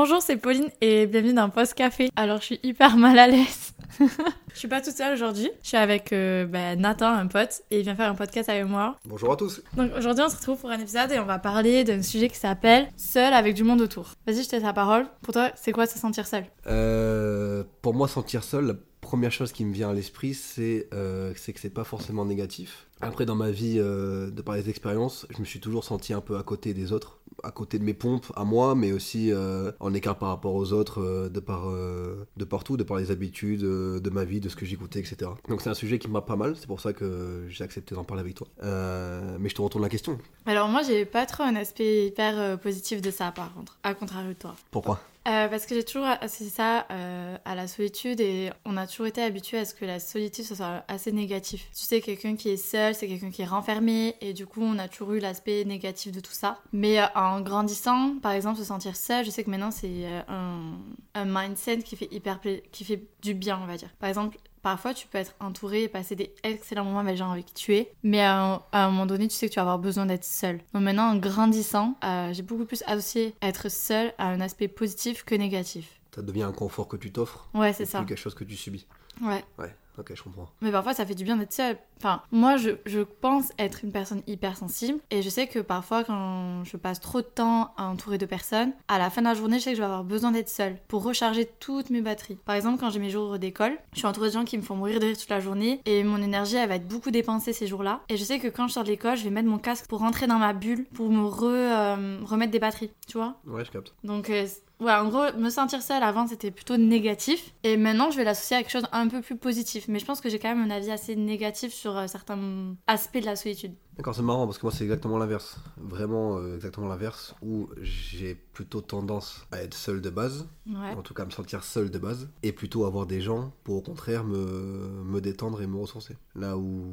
Bonjour, c'est Pauline et bienvenue dans Post Café. Alors, je suis hyper mal à l'aise. je suis pas toute seule aujourd'hui. Je suis avec euh, bah, Nathan, un pote, et il vient faire un podcast avec moi. Bonjour à tous. Donc aujourd'hui, on se retrouve pour un épisode et on va parler d'un sujet qui s'appelle Seul avec du monde autour. Vas-y, je te laisse la parole. Pour toi, c'est quoi se sentir seul? Euh, pour moi, sentir seul, la première chose qui me vient à l'esprit, c'est euh, c'est que c'est pas forcément négatif. Après, dans ma vie, euh, de par les expériences, je me suis toujours senti un peu à côté des autres, à côté de mes pompes, à moi, mais aussi euh, en écart par rapport aux autres, euh, de, par, de partout, de par les habitudes de ma vie, de ce que j'écoutais, etc. Donc c'est un sujet qui me va pas mal, c'est pour ça que j'ai accepté d'en parler avec toi. Mais je te retourne la question. Alors moi, j'ai pas trop un aspect hyper positif de ça, par contre, à contrario de toi. Pourquoi? Euh, parce que j'ai toujours associé ça euh, à la solitude et on a toujours été habitué à ce que la solitude ce soit assez négatif. Tu sais, quelqu'un qui est seul, c'est quelqu'un qui est renfermé et du coup on a toujours eu l'aspect négatif de tout ça. Mais euh, en grandissant, par exemple, se sentir seul, je sais que maintenant c'est euh, un, un mindset qui fait hyper qui fait du bien, on va dire. Par exemple, Parfois, tu peux être entouré et passer des excellents moments avec les gens avec qui tu es, mais à un, à un moment donné, tu sais que tu vas avoir besoin d'être seul. Donc maintenant, en grandissant, euh, j'ai beaucoup plus associé être seul à un aspect positif que négatif. Ça devient un confort que tu t'offres, Ouais, c'est ça. plus quelque chose que tu subis. Ouais. Ouais, ok, je comprends. Mais parfois, ça fait du bien d'être seul. Enfin, moi, je, je pense être une personne hypersensible. Et je sais que parfois, quand je passe trop de temps à entourer de personnes, à la fin de la journée, je sais que je vais avoir besoin d'être seule pour recharger toutes mes batteries. Par exemple, quand j'ai mes jours d'école, je suis entourée de gens qui me font mourir de rire toute la journée. Et mon énergie, elle va être beaucoup dépensée ces jours-là. Et je sais que quand je sors de l'école, je vais mettre mon casque pour rentrer dans ma bulle, pour me re, euh, remettre des batteries. Tu vois? Ouais, je capte. donc, euh, ouais, en gros, me sentir seule avant, c'était plutôt négatif. Et maintenant, je vais l'associer à quelque chose un peu plus positif. Mais je pense que j'ai quand même un avis assez négatif sur euh, certains aspects de la solitude. D'accord, c'est marrant parce que moi c'est exactement l'inverse. Vraiment euh, exactement l'inverse où j'ai plutôt tendance à être seul de base, Ouais. en tout cas à me sentir seul de base, et plutôt avoir des gens pour au contraire me, me détendre et me ressourcer. Là où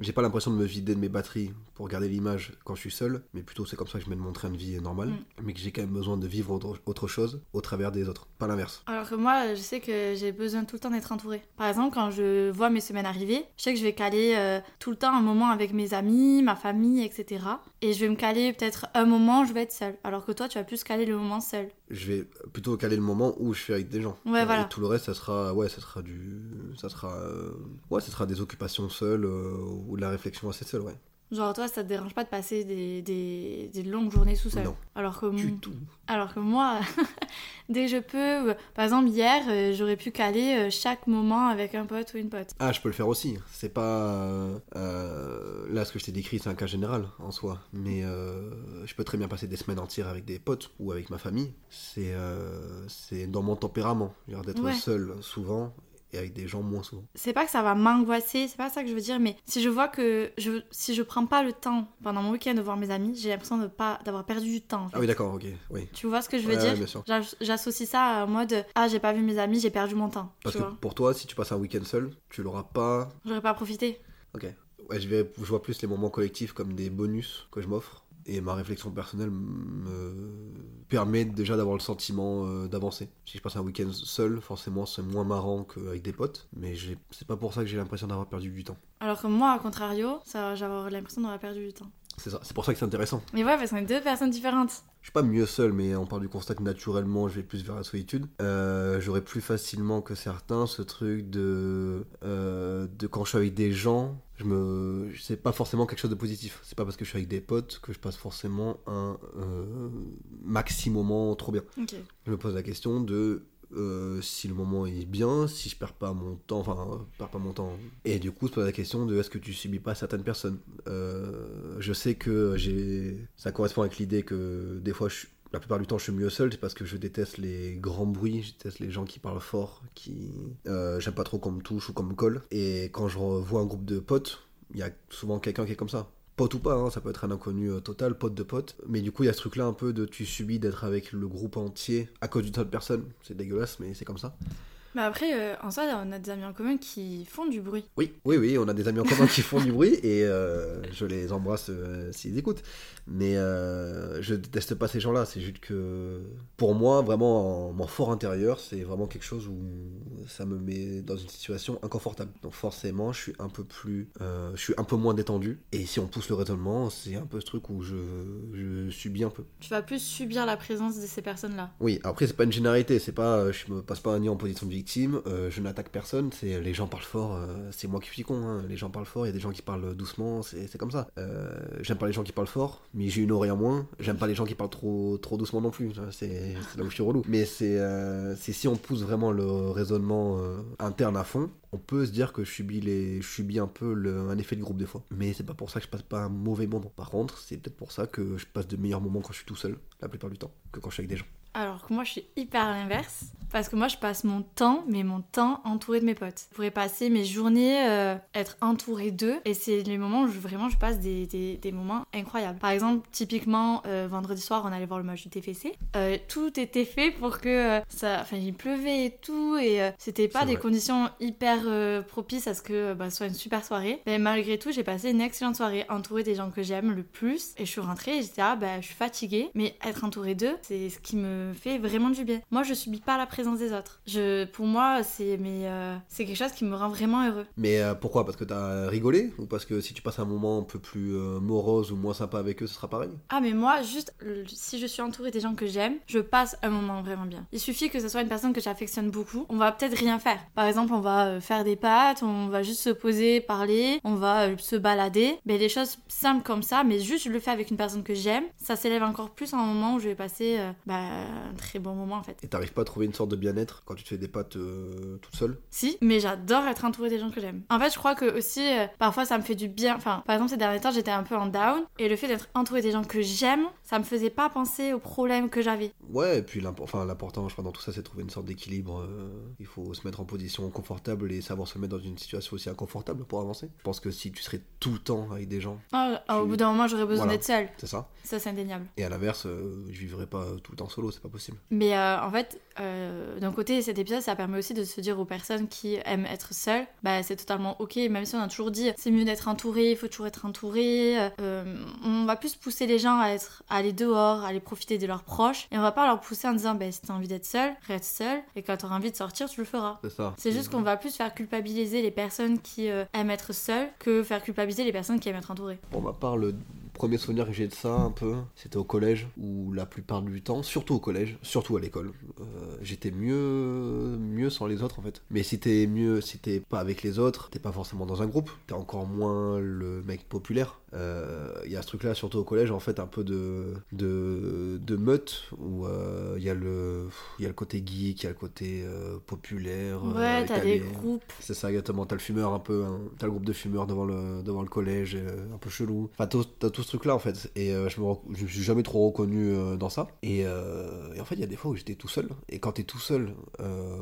j'ai pas l'impression de me vider de mes batteries pour garder l'image quand je suis seul, mais plutôt c'est comme ça que je mène mon train de vie normal, mais que j'ai quand même besoin de vivre autre, autre chose au travers des autres, pas l'inverse. Alors que moi, je sais que j'ai besoin tout le temps d'être entourée. Par exemple, quand je vois mes semaines arriver, je sais que je vais caler euh, tout le temps un moment avec mes amis, ma famille, etc. Et je vais me caler peut-être un moment où je vais être seule. Alors que toi, tu vas plus caler le moment seul. je vais plutôt caler le moment où je suis avec des gens. Ouais, Euh, voilà. Et tout le reste, ça sera, ouais, ça sera du, ça sera, euh, ouais, ça sera des occupations seules euh, ou de la réflexion assez seule, ouais. Genre, toi, ça te dérange pas de passer des, des, des longues journées tout seul Non. Alors que Du tout. Alors que moi, dès que je peux, par exemple hier, euh, j'aurais pu caler euh, chaque moment avec un pote ou une pote. Ah, je peux le faire aussi. C'est pas, euh, là, ce que je t'ai décrit, c'est un cas général en soi, mais euh, je peux très bien passer des semaines entières avec des potes ou avec ma famille. C'est, euh, c'est dans mon tempérament, d'être Ouais. seul souvent et avec des gens moins souvent. C'est pas que ça va m'angoisser, c'est pas ça que je veux dire, mais si je vois que je, si je prends pas le temps pendant mon week-end de voir mes amis, j'ai l'impression de pas d'avoir perdu du temps. en fait. Ah oui, d'accord, ok, oui. Tu vois ce que je veux Ouais, dire? ouais, bien sûr. J'as- J'associe ça en mode ah j'ai pas vu mes amis, j'ai perdu mon temps. Parce tu que vois pour toi, si tu passes un week-end seul, tu l'auras pas J'aurais pas profité. Ok. Ouais, je, vais, je vois plus les moments collectifs comme des bonus que je m'offre. Et ma réflexion personnelle me permet déjà d'avoir le sentiment euh, d'avancer. Si je passe un week-end seul, forcément c'est moins marrant qu'avec des potes. Mais c'est pas pour ça que j'ai l'impression d'avoir perdu du temps. Alors que moi, à contrario, ça j'aurais l'impression d'avoir perdu du temps. C'est ça. C'est pour ça que c'est intéressant. Mais ouais, parce qu'on est deux personnes différentes. Je suis pas mieux seul, mais on part du constat que naturellement je vais plus vers la solitude. Euh, J'aurais plus facilement que certains ce truc de, euh, de quand je suis avec des gens, je me, c'est pas forcément quelque chose de positif. C'est pas parce que je suis avec des potes que je passe forcément un euh, maxi moment trop bien. Je me pose la question de euh, si le moment est bien, si je perds pas mon temps, enfin, euh, perds pas mon temps. Et du coup, se pose la question de est-ce que tu subis pas certaines personnes? Euh, je sais que j'ai, ça correspond avec l'idée que des fois, je suis- la plupart du temps, je suis mieux seul, c'est parce que je déteste les grands bruits, je déteste les gens qui parlent fort, qui, euh, j'aime pas trop qu'on me touche ou qu'on me colle. Et quand je vois un groupe de potes, il y a souvent quelqu'un qui est comme ça. Pote ou pas, hein, ça peut être un inconnu euh, total, pote de pote. Mais du coup, il y a ce truc-là un peu de tu subis d'être avec le groupe entier à cause d'une seule personne. C'est dégueulasse, mais c'est comme ça. Mais après, euh, en soi, on a des amis en commun qui font du bruit. Oui, oui, oui, on a des amis en commun qui font du bruit et euh, je les embrasse euh, s'ils écoutent. Mais je déteste pas ces gens-là. C'est juste que pour moi, vraiment, en, mon fort intérieur, c'est vraiment quelque chose où ça me met dans une situation inconfortable. Donc forcément, je suis un peu plus, je suis un peu moins détendu. Et si on pousse le raisonnement, c'est un peu ce truc où je, je subis un peu. Tu vas plus subir la présence de ces personnes-là. Oui, après c'est pas une généralité, c'est pas, je me passe pas un nid en position de victime, euh, je n'attaque personne, c'est les gens parlent fort, euh, c'est moi qui suis con, hein, les gens parlent fort, il y a des gens qui parlent doucement, c'est comme ça. Euh, j'aime pas les gens qui parlent fort, mais j'ai une oreille en moins, j'aime pas les gens qui parlent trop, trop doucement non plus, hein, c'est là où je suis relou. Mais c'est euh, si on pousse vraiment le raisonnement euh, interne à fond, on peut se dire que je subis, un peu un effet de groupe des fois. Mais c'est pas pour ça que je passe pas un mauvais moment. Par contre, c'est peut-être pour ça que je passe de meilleurs moments quand je suis tout seul, la plupart du temps, que quand je suis avec des gens. Alors que moi, je suis hyper à l'inverse. Parce que moi, je passe mon temps, mais mon temps entouré de mes potes. Je pourrais passer mes journées, euh, être entourée d'eux. Et c'est les moments où je- vraiment je passe des, des- des moments incroyables. Par exemple, typiquement, euh, vendredi soir, on allait voir le match du TFC. Euh, tout était fait pour que ça. Enfin, il pleuvait et tout. Et c'était pas des vrai. conditions hyper propices à ce que bah, ce soit une super soirée. Mais malgré tout, j'ai passé une excellente soirée entourée des gens que j'aime le plus. Et je suis rentrée et j'étais ah bah je suis fatiguée. Mais être entourée d'eux, c'est ce qui me fait vraiment du bien. Moi, je subis pas la présence des autres. Je, pour moi, c'est mais euh, c'est quelque chose qui me rend vraiment heureux. Mais euh, pourquoi? Parce que t'as rigolé? Ou parce que si tu passes un moment un peu plus euh, morose ou moins sympa avec eux, ce sera pareil? Ah mais moi, juste le- si je suis entourée des gens que j'aime, je passe un moment vraiment bien. Il suffit que ce soit une personne que j'affectionne beaucoup. On va peut-être rien faire. Par exemple, on va faire des pâtes, on va juste se poser, parler, on va se balader. Mais des choses simples comme ça, mais juste je le fais avec une personne que j'aime, ça s'élève encore plus en un moment où je vais passer bah, un très bon moment en fait. Et t'arrives pas à trouver une sorte de bien-être quand tu te fais des pâtes euh, toute seule? Si, mais j'adore être entourée des gens que j'aime. En fait, je crois que aussi, euh, parfois, ça me fait du bien. Enfin, par exemple, ces derniers temps, j'étais un peu en down, et le fait d'être entourée des gens que j'aime, ça me faisait pas penser aux problèmes que j'avais. Ouais, et puis enfin, l'important, je crois, dans tout ça, c'est de trouver une sorte d'équilibre. euh, il faut se mettre en position confortable et savoir se mettre dans une situation aussi inconfortable pour avancer. Je pense que si tu serais tout le temps avec des gens, ah, au bout d'un moment, j'aurais besoin Voilà. d'être seule. c'est ça. Ça, c'est indéniable. Et à l'inverse, euh, je vivrais pas tout le temps solo, c'est pas possible. Mais euh, en fait, euh, d'un côté, cet épisode, ça permet aussi de se dire aux personnes qui aiment être seules, bah c'est totalement ok, même si on a toujours dit c'est mieux d'être entouré, il faut toujours être entouré. euh, on va plus pousser les gens à, être, à aller dehors, à aller profiter de leurs proches, et on va pas leur pousser en disant bah si t'as envie d'être seul, reste seul, et quand t'auras envie de sortir, tu le feras. C'est ça. C'est juste qu'on va plus faire culpabiliser les personnes qui aiment être seules que faire culpabiliser les personnes qui aiment être entourées. Pour ma part, le premier souvenir que j'ai de ça, un peu, c'était au collège, où la plupart du temps, surtout au collège, surtout à l'école, euh, j'étais mieux, mieux sans les autres en fait. Mais si t'es mieux, si t'es pas avec les autres, t'es pas forcément dans un groupe, t'es encore moins le mec populaire. Euh, Il y a ce truc-là, surtout au collège, en fait, un peu de, de, de meute, où euh, il y, a le- il y a le côté geek, il y a le côté euh, populaire. euh, Ouais, t'as des groupes. c'est ça exactement, t'as le fumeur un peu, hein. t'as le groupe de fumeurs devant le, devant le collège, euh, un peu chelou. Enfin, t'as tout ce truc-là en fait, et euh, je, me, rec- je me suis jamais trop reconnu euh, dans ça. Et, euh, et en fait, il y a des fois où j'étais tout seul, et quand t'es tout seul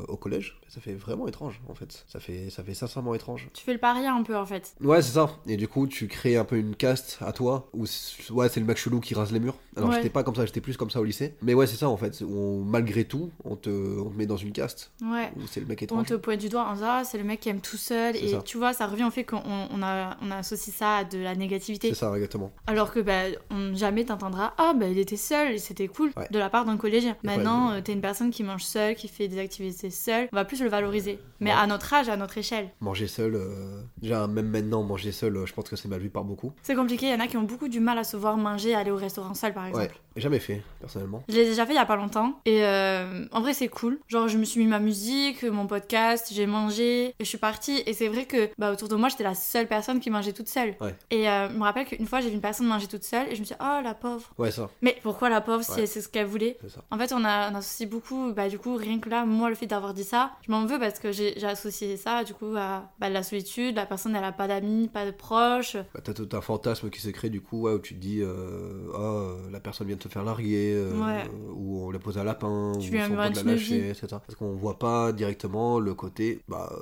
au collège, ça fait vraiment étrange en fait. Ça fait, ça fait sincèrement étrange. Tu fais le paria un peu en fait. Ouais, c'est ça. Et du coup, tu crées un peu une caste à toi, où ouais, c'est le mec chelou qui rase les murs. Alors, Ouais. j'étais pas comme ça, j'étais plus comme ça au lycée. Mais ouais, c'est ça en fait. où on- malgré tout, on te, on te met dans une caste Ouais. où c'est le mec On étrange. te pointe du doigt en disant ah, c'est le mec qui aime tout seul et ça. tu vois ça revient au fait qu'on on a, on associe ça à de la négativité C'est ça, exactement. Alors que bah, on, jamais t'entendras ah bah il était seul et c'était cool Ouais. de la part d'un collégien. Maintenant euh, t'es une personne qui mange seule qui fait des activités seule. On va plus le valoriser. Mais Ouais. à notre âge à notre échelle. Manger seul, euh, déjà même maintenant, manger seul, euh, je pense que c'est mal vu par beaucoup. c'est compliqué. Il y en a qui ont beaucoup du mal à se voir manger aller au restaurant seul par exemple. Ouais, jamais fait, personnellement. Je l'ai déjà fait il y a pas longtemps et euh, en vrai c'est cool. Genre je me suis mis ma musique, mon podcast, j'ai mangé et je suis partie et c'est vrai que bah autour de moi j'étais la seule personne qui mangeait toute seule. Ouais. Et euh, je me rappelle qu'une fois j'ai vu une personne manger toute seule et je me suis dit oh la pauvre. Ouais, ça, Mais pourquoi la pauvre si Ouais. sait ce qu'elle voulait? C'est ça. En fait on, a, on associe beaucoup, bah du coup rien que là moi le fait d'avoir dit ça, je m'en veux parce que j'ai associé ça du coup à bah, la solitude, la personne elle a pas d'amis, pas de proches. Bah, t'as tout un fantasme qui se crée du coup, ouais, où tu te dis, euh, ah, euh, la personne vient se faire larguer, euh, Ouais. ou on l'a posé à lapin, Tu ou son pote l'a lâché, etc. Parce qu'on voit pas directement le côté, bah,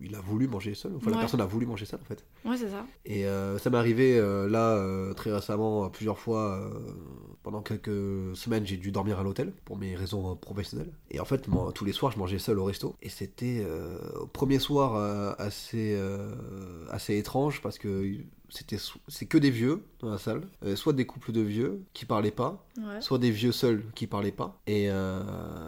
il a voulu manger seul, enfin la personne a voulu manger seul en fait. Ouais c'est ça. Et euh, ça m'est arrivé euh, là euh, très récemment plusieurs fois, pendant quelques semaines, j'ai dû dormir à l'hôtel pour mes raisons professionnelles. Et en fait, moi, tous les soirs, je mangeais seul au resto. Et c'était au premier soir assez, assez étrange parce que c'était c'est que des vieux dans la salle, Euh, soit des couples de vieux qui parlaient pas, Ouais. soit des vieux seuls qui parlaient pas. Et, euh,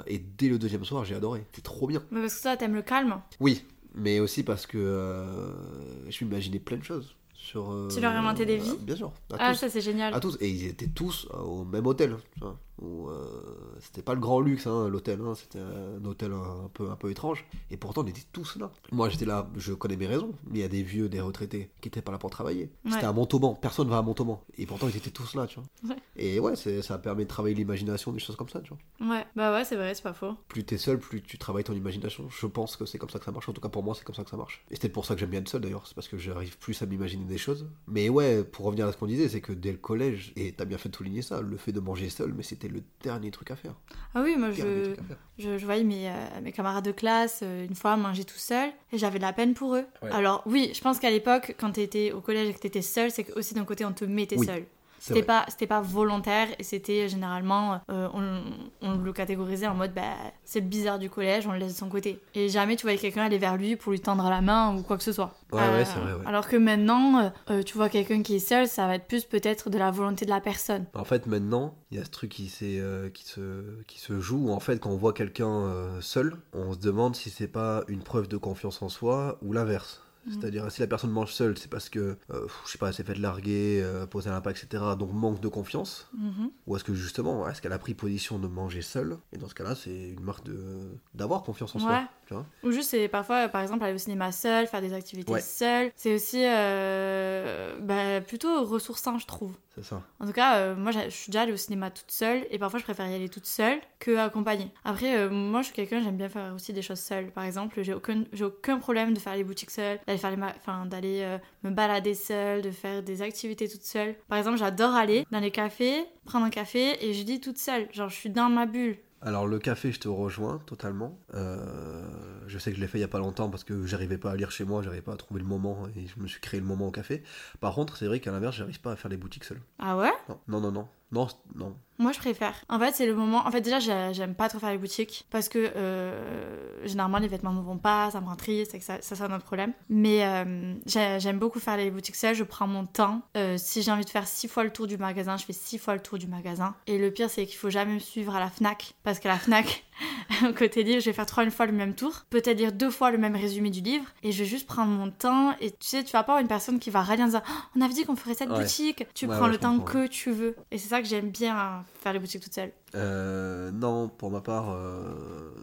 et dès le deuxième soir, j'ai adoré. C'était trop bien. Mais parce que toi, t'aimes le calme. Oui, mais aussi parce que euh, je m'imaginais plein de choses. Sur, Tu leur as inventé des vies Bien sûr. À Ah, tous. ça, c'est génial. À tous. Et ils étaient tous au même hôtel. tu vois, où, euh, c'était pas le grand luxe, hein, l'hôtel. hein, c'était un hôtel un peu, un peu étrange. Et pourtant, on était tous là. Moi, j'étais là, je connais mes raisons. Mais il y a des vieux, des retraités qui étaient pas là pour travailler. C'était à Montauban. Personne va à Montauban. Et pourtant, ils étaient tous là, tu vois. Ouais. Et ouais, c'est- ça permet de travailler l'imagination, des choses comme ça, tu vois. Ouais, bah ouais, c'est vrai, c'est pas faux. Plus t'es seul, plus tu travailles ton imagination. Je pense que c'est comme ça que ça marche. En tout cas, pour moi, c'est comme ça que ça marche. Et c'est peut-être pour ça que j'aime bien être seul d'ailleurs. C'est parce que j'arrive plus à m'imaginer des choses. Mais ouais, pour revenir à ce qu'on disait, c'est que dès le collège, et t'as bien fait de souligner ça, le fait de manger seul, mais c'était le dernier truc à faire. Ah oui, moi, je, je, je voyais mes, euh, mes camarades de classe euh, une fois manger tout seul et j'avais de la peine pour eux. Ouais. Alors oui, je pense qu'à l'époque, quand t'étais au collège et que t'étais seul, c'est que aussi d'un côté on te mettait Oui, seul. C'était pas, c'était pas volontaire et c'était généralement, euh, on, on le catégorisait en mode, bah, c'est le bizarre du collège, on le laisse de son côté. Et jamais tu voyais quelqu'un aller vers lui pour lui tendre la main ou quoi que ce soit. Ouais, ouais, c'est vrai, ouais. Alors que maintenant, euh, euh, tu vois quelqu'un qui est seul, ça va être plus peut-être de la volonté de la personne. En fait, maintenant, il y a ce truc qui, euh, qui, se, qui se joue. où, En fait, quand on voit quelqu'un euh, seul, on se demande si c'est pas une preuve de confiance en soi ou l'inverse. Mhm. C'est-à-dire, si la personne mange seule, c'est parce que, euh, je sais pas, elle s'est fait larguer, euh, poser un impact, etc. Donc manque de confiance. Mhm. Ou est-ce que justement, est-ce qu'elle a pris position de manger seule? Et dans ce cas-là, c'est une marque de d'avoir confiance en Ouais. soi. Tu vois Ou juste, c'est parfois, par exemple, aller au cinéma seul, faire des activités Ouais. seul. C'est aussi euh, bah, plutôt ressourçant, je trouve. C'est ça. En tout cas, euh, moi, je suis déjà allée au cinéma toute seule et parfois, je préfère y aller toute seule que accompagnée. Après, euh, moi, je suis quelqu'un, j'aime bien faire aussi des choses seule. Par exemple, j'ai aucun, j'ai aucun problème de faire les boutiques seule, d'aller faire les, ma- enfin, d'aller euh, me balader seule, de faire des activités toute seule. Par exemple, j'adore aller dans les cafés, prendre un café et je dis toute seule. Genre, je suis dans ma bulle. Alors le café, je te rejoins totalement. Euh, je sais que je l'ai fait il y a pas longtemps parce que j'arrivais pas à lire chez moi, j'arrivais pas à trouver le moment et je me suis créé le moment au café. Par contre, c'est vrai qu'à l'inverse, j'arrive pas à faire les boutiques seul. Ah ouais? Non, non, non, non, non. Moi, je préfère. En fait, c'est le moment. En fait, déjà, j'ai- j'aime pas trop faire les boutiques parce que euh, généralement, les vêtements ne vont pas, ça me rend triste, et que ça, ça c'est un autre problème. Mais euh, j'ai- j'aime beaucoup faire les boutiques seules, je prends mon temps. Euh, si j'ai envie de faire six fois le tour du magasin, je fais six fois le tour du magasin. Et le pire, c'est qu'il faut jamais me suivre à la Fnac parce qu'à la Fnac, côté livre, je vais faire trois fois le même tour, peut-être lire deux fois le même résumé du livre, et je vais juste prendre mon temps. Et tu sais, tu vas pas avoir une personne qui va râler en disant Oh, On avait dit qu'on ferait cette Ouais. boutique. Tu Ouais, prends ouais, le temps comprends, que tu veux. Et c'est ça que j'aime bien faire les boutiques toute seule. Euh, non, pour ma part, euh,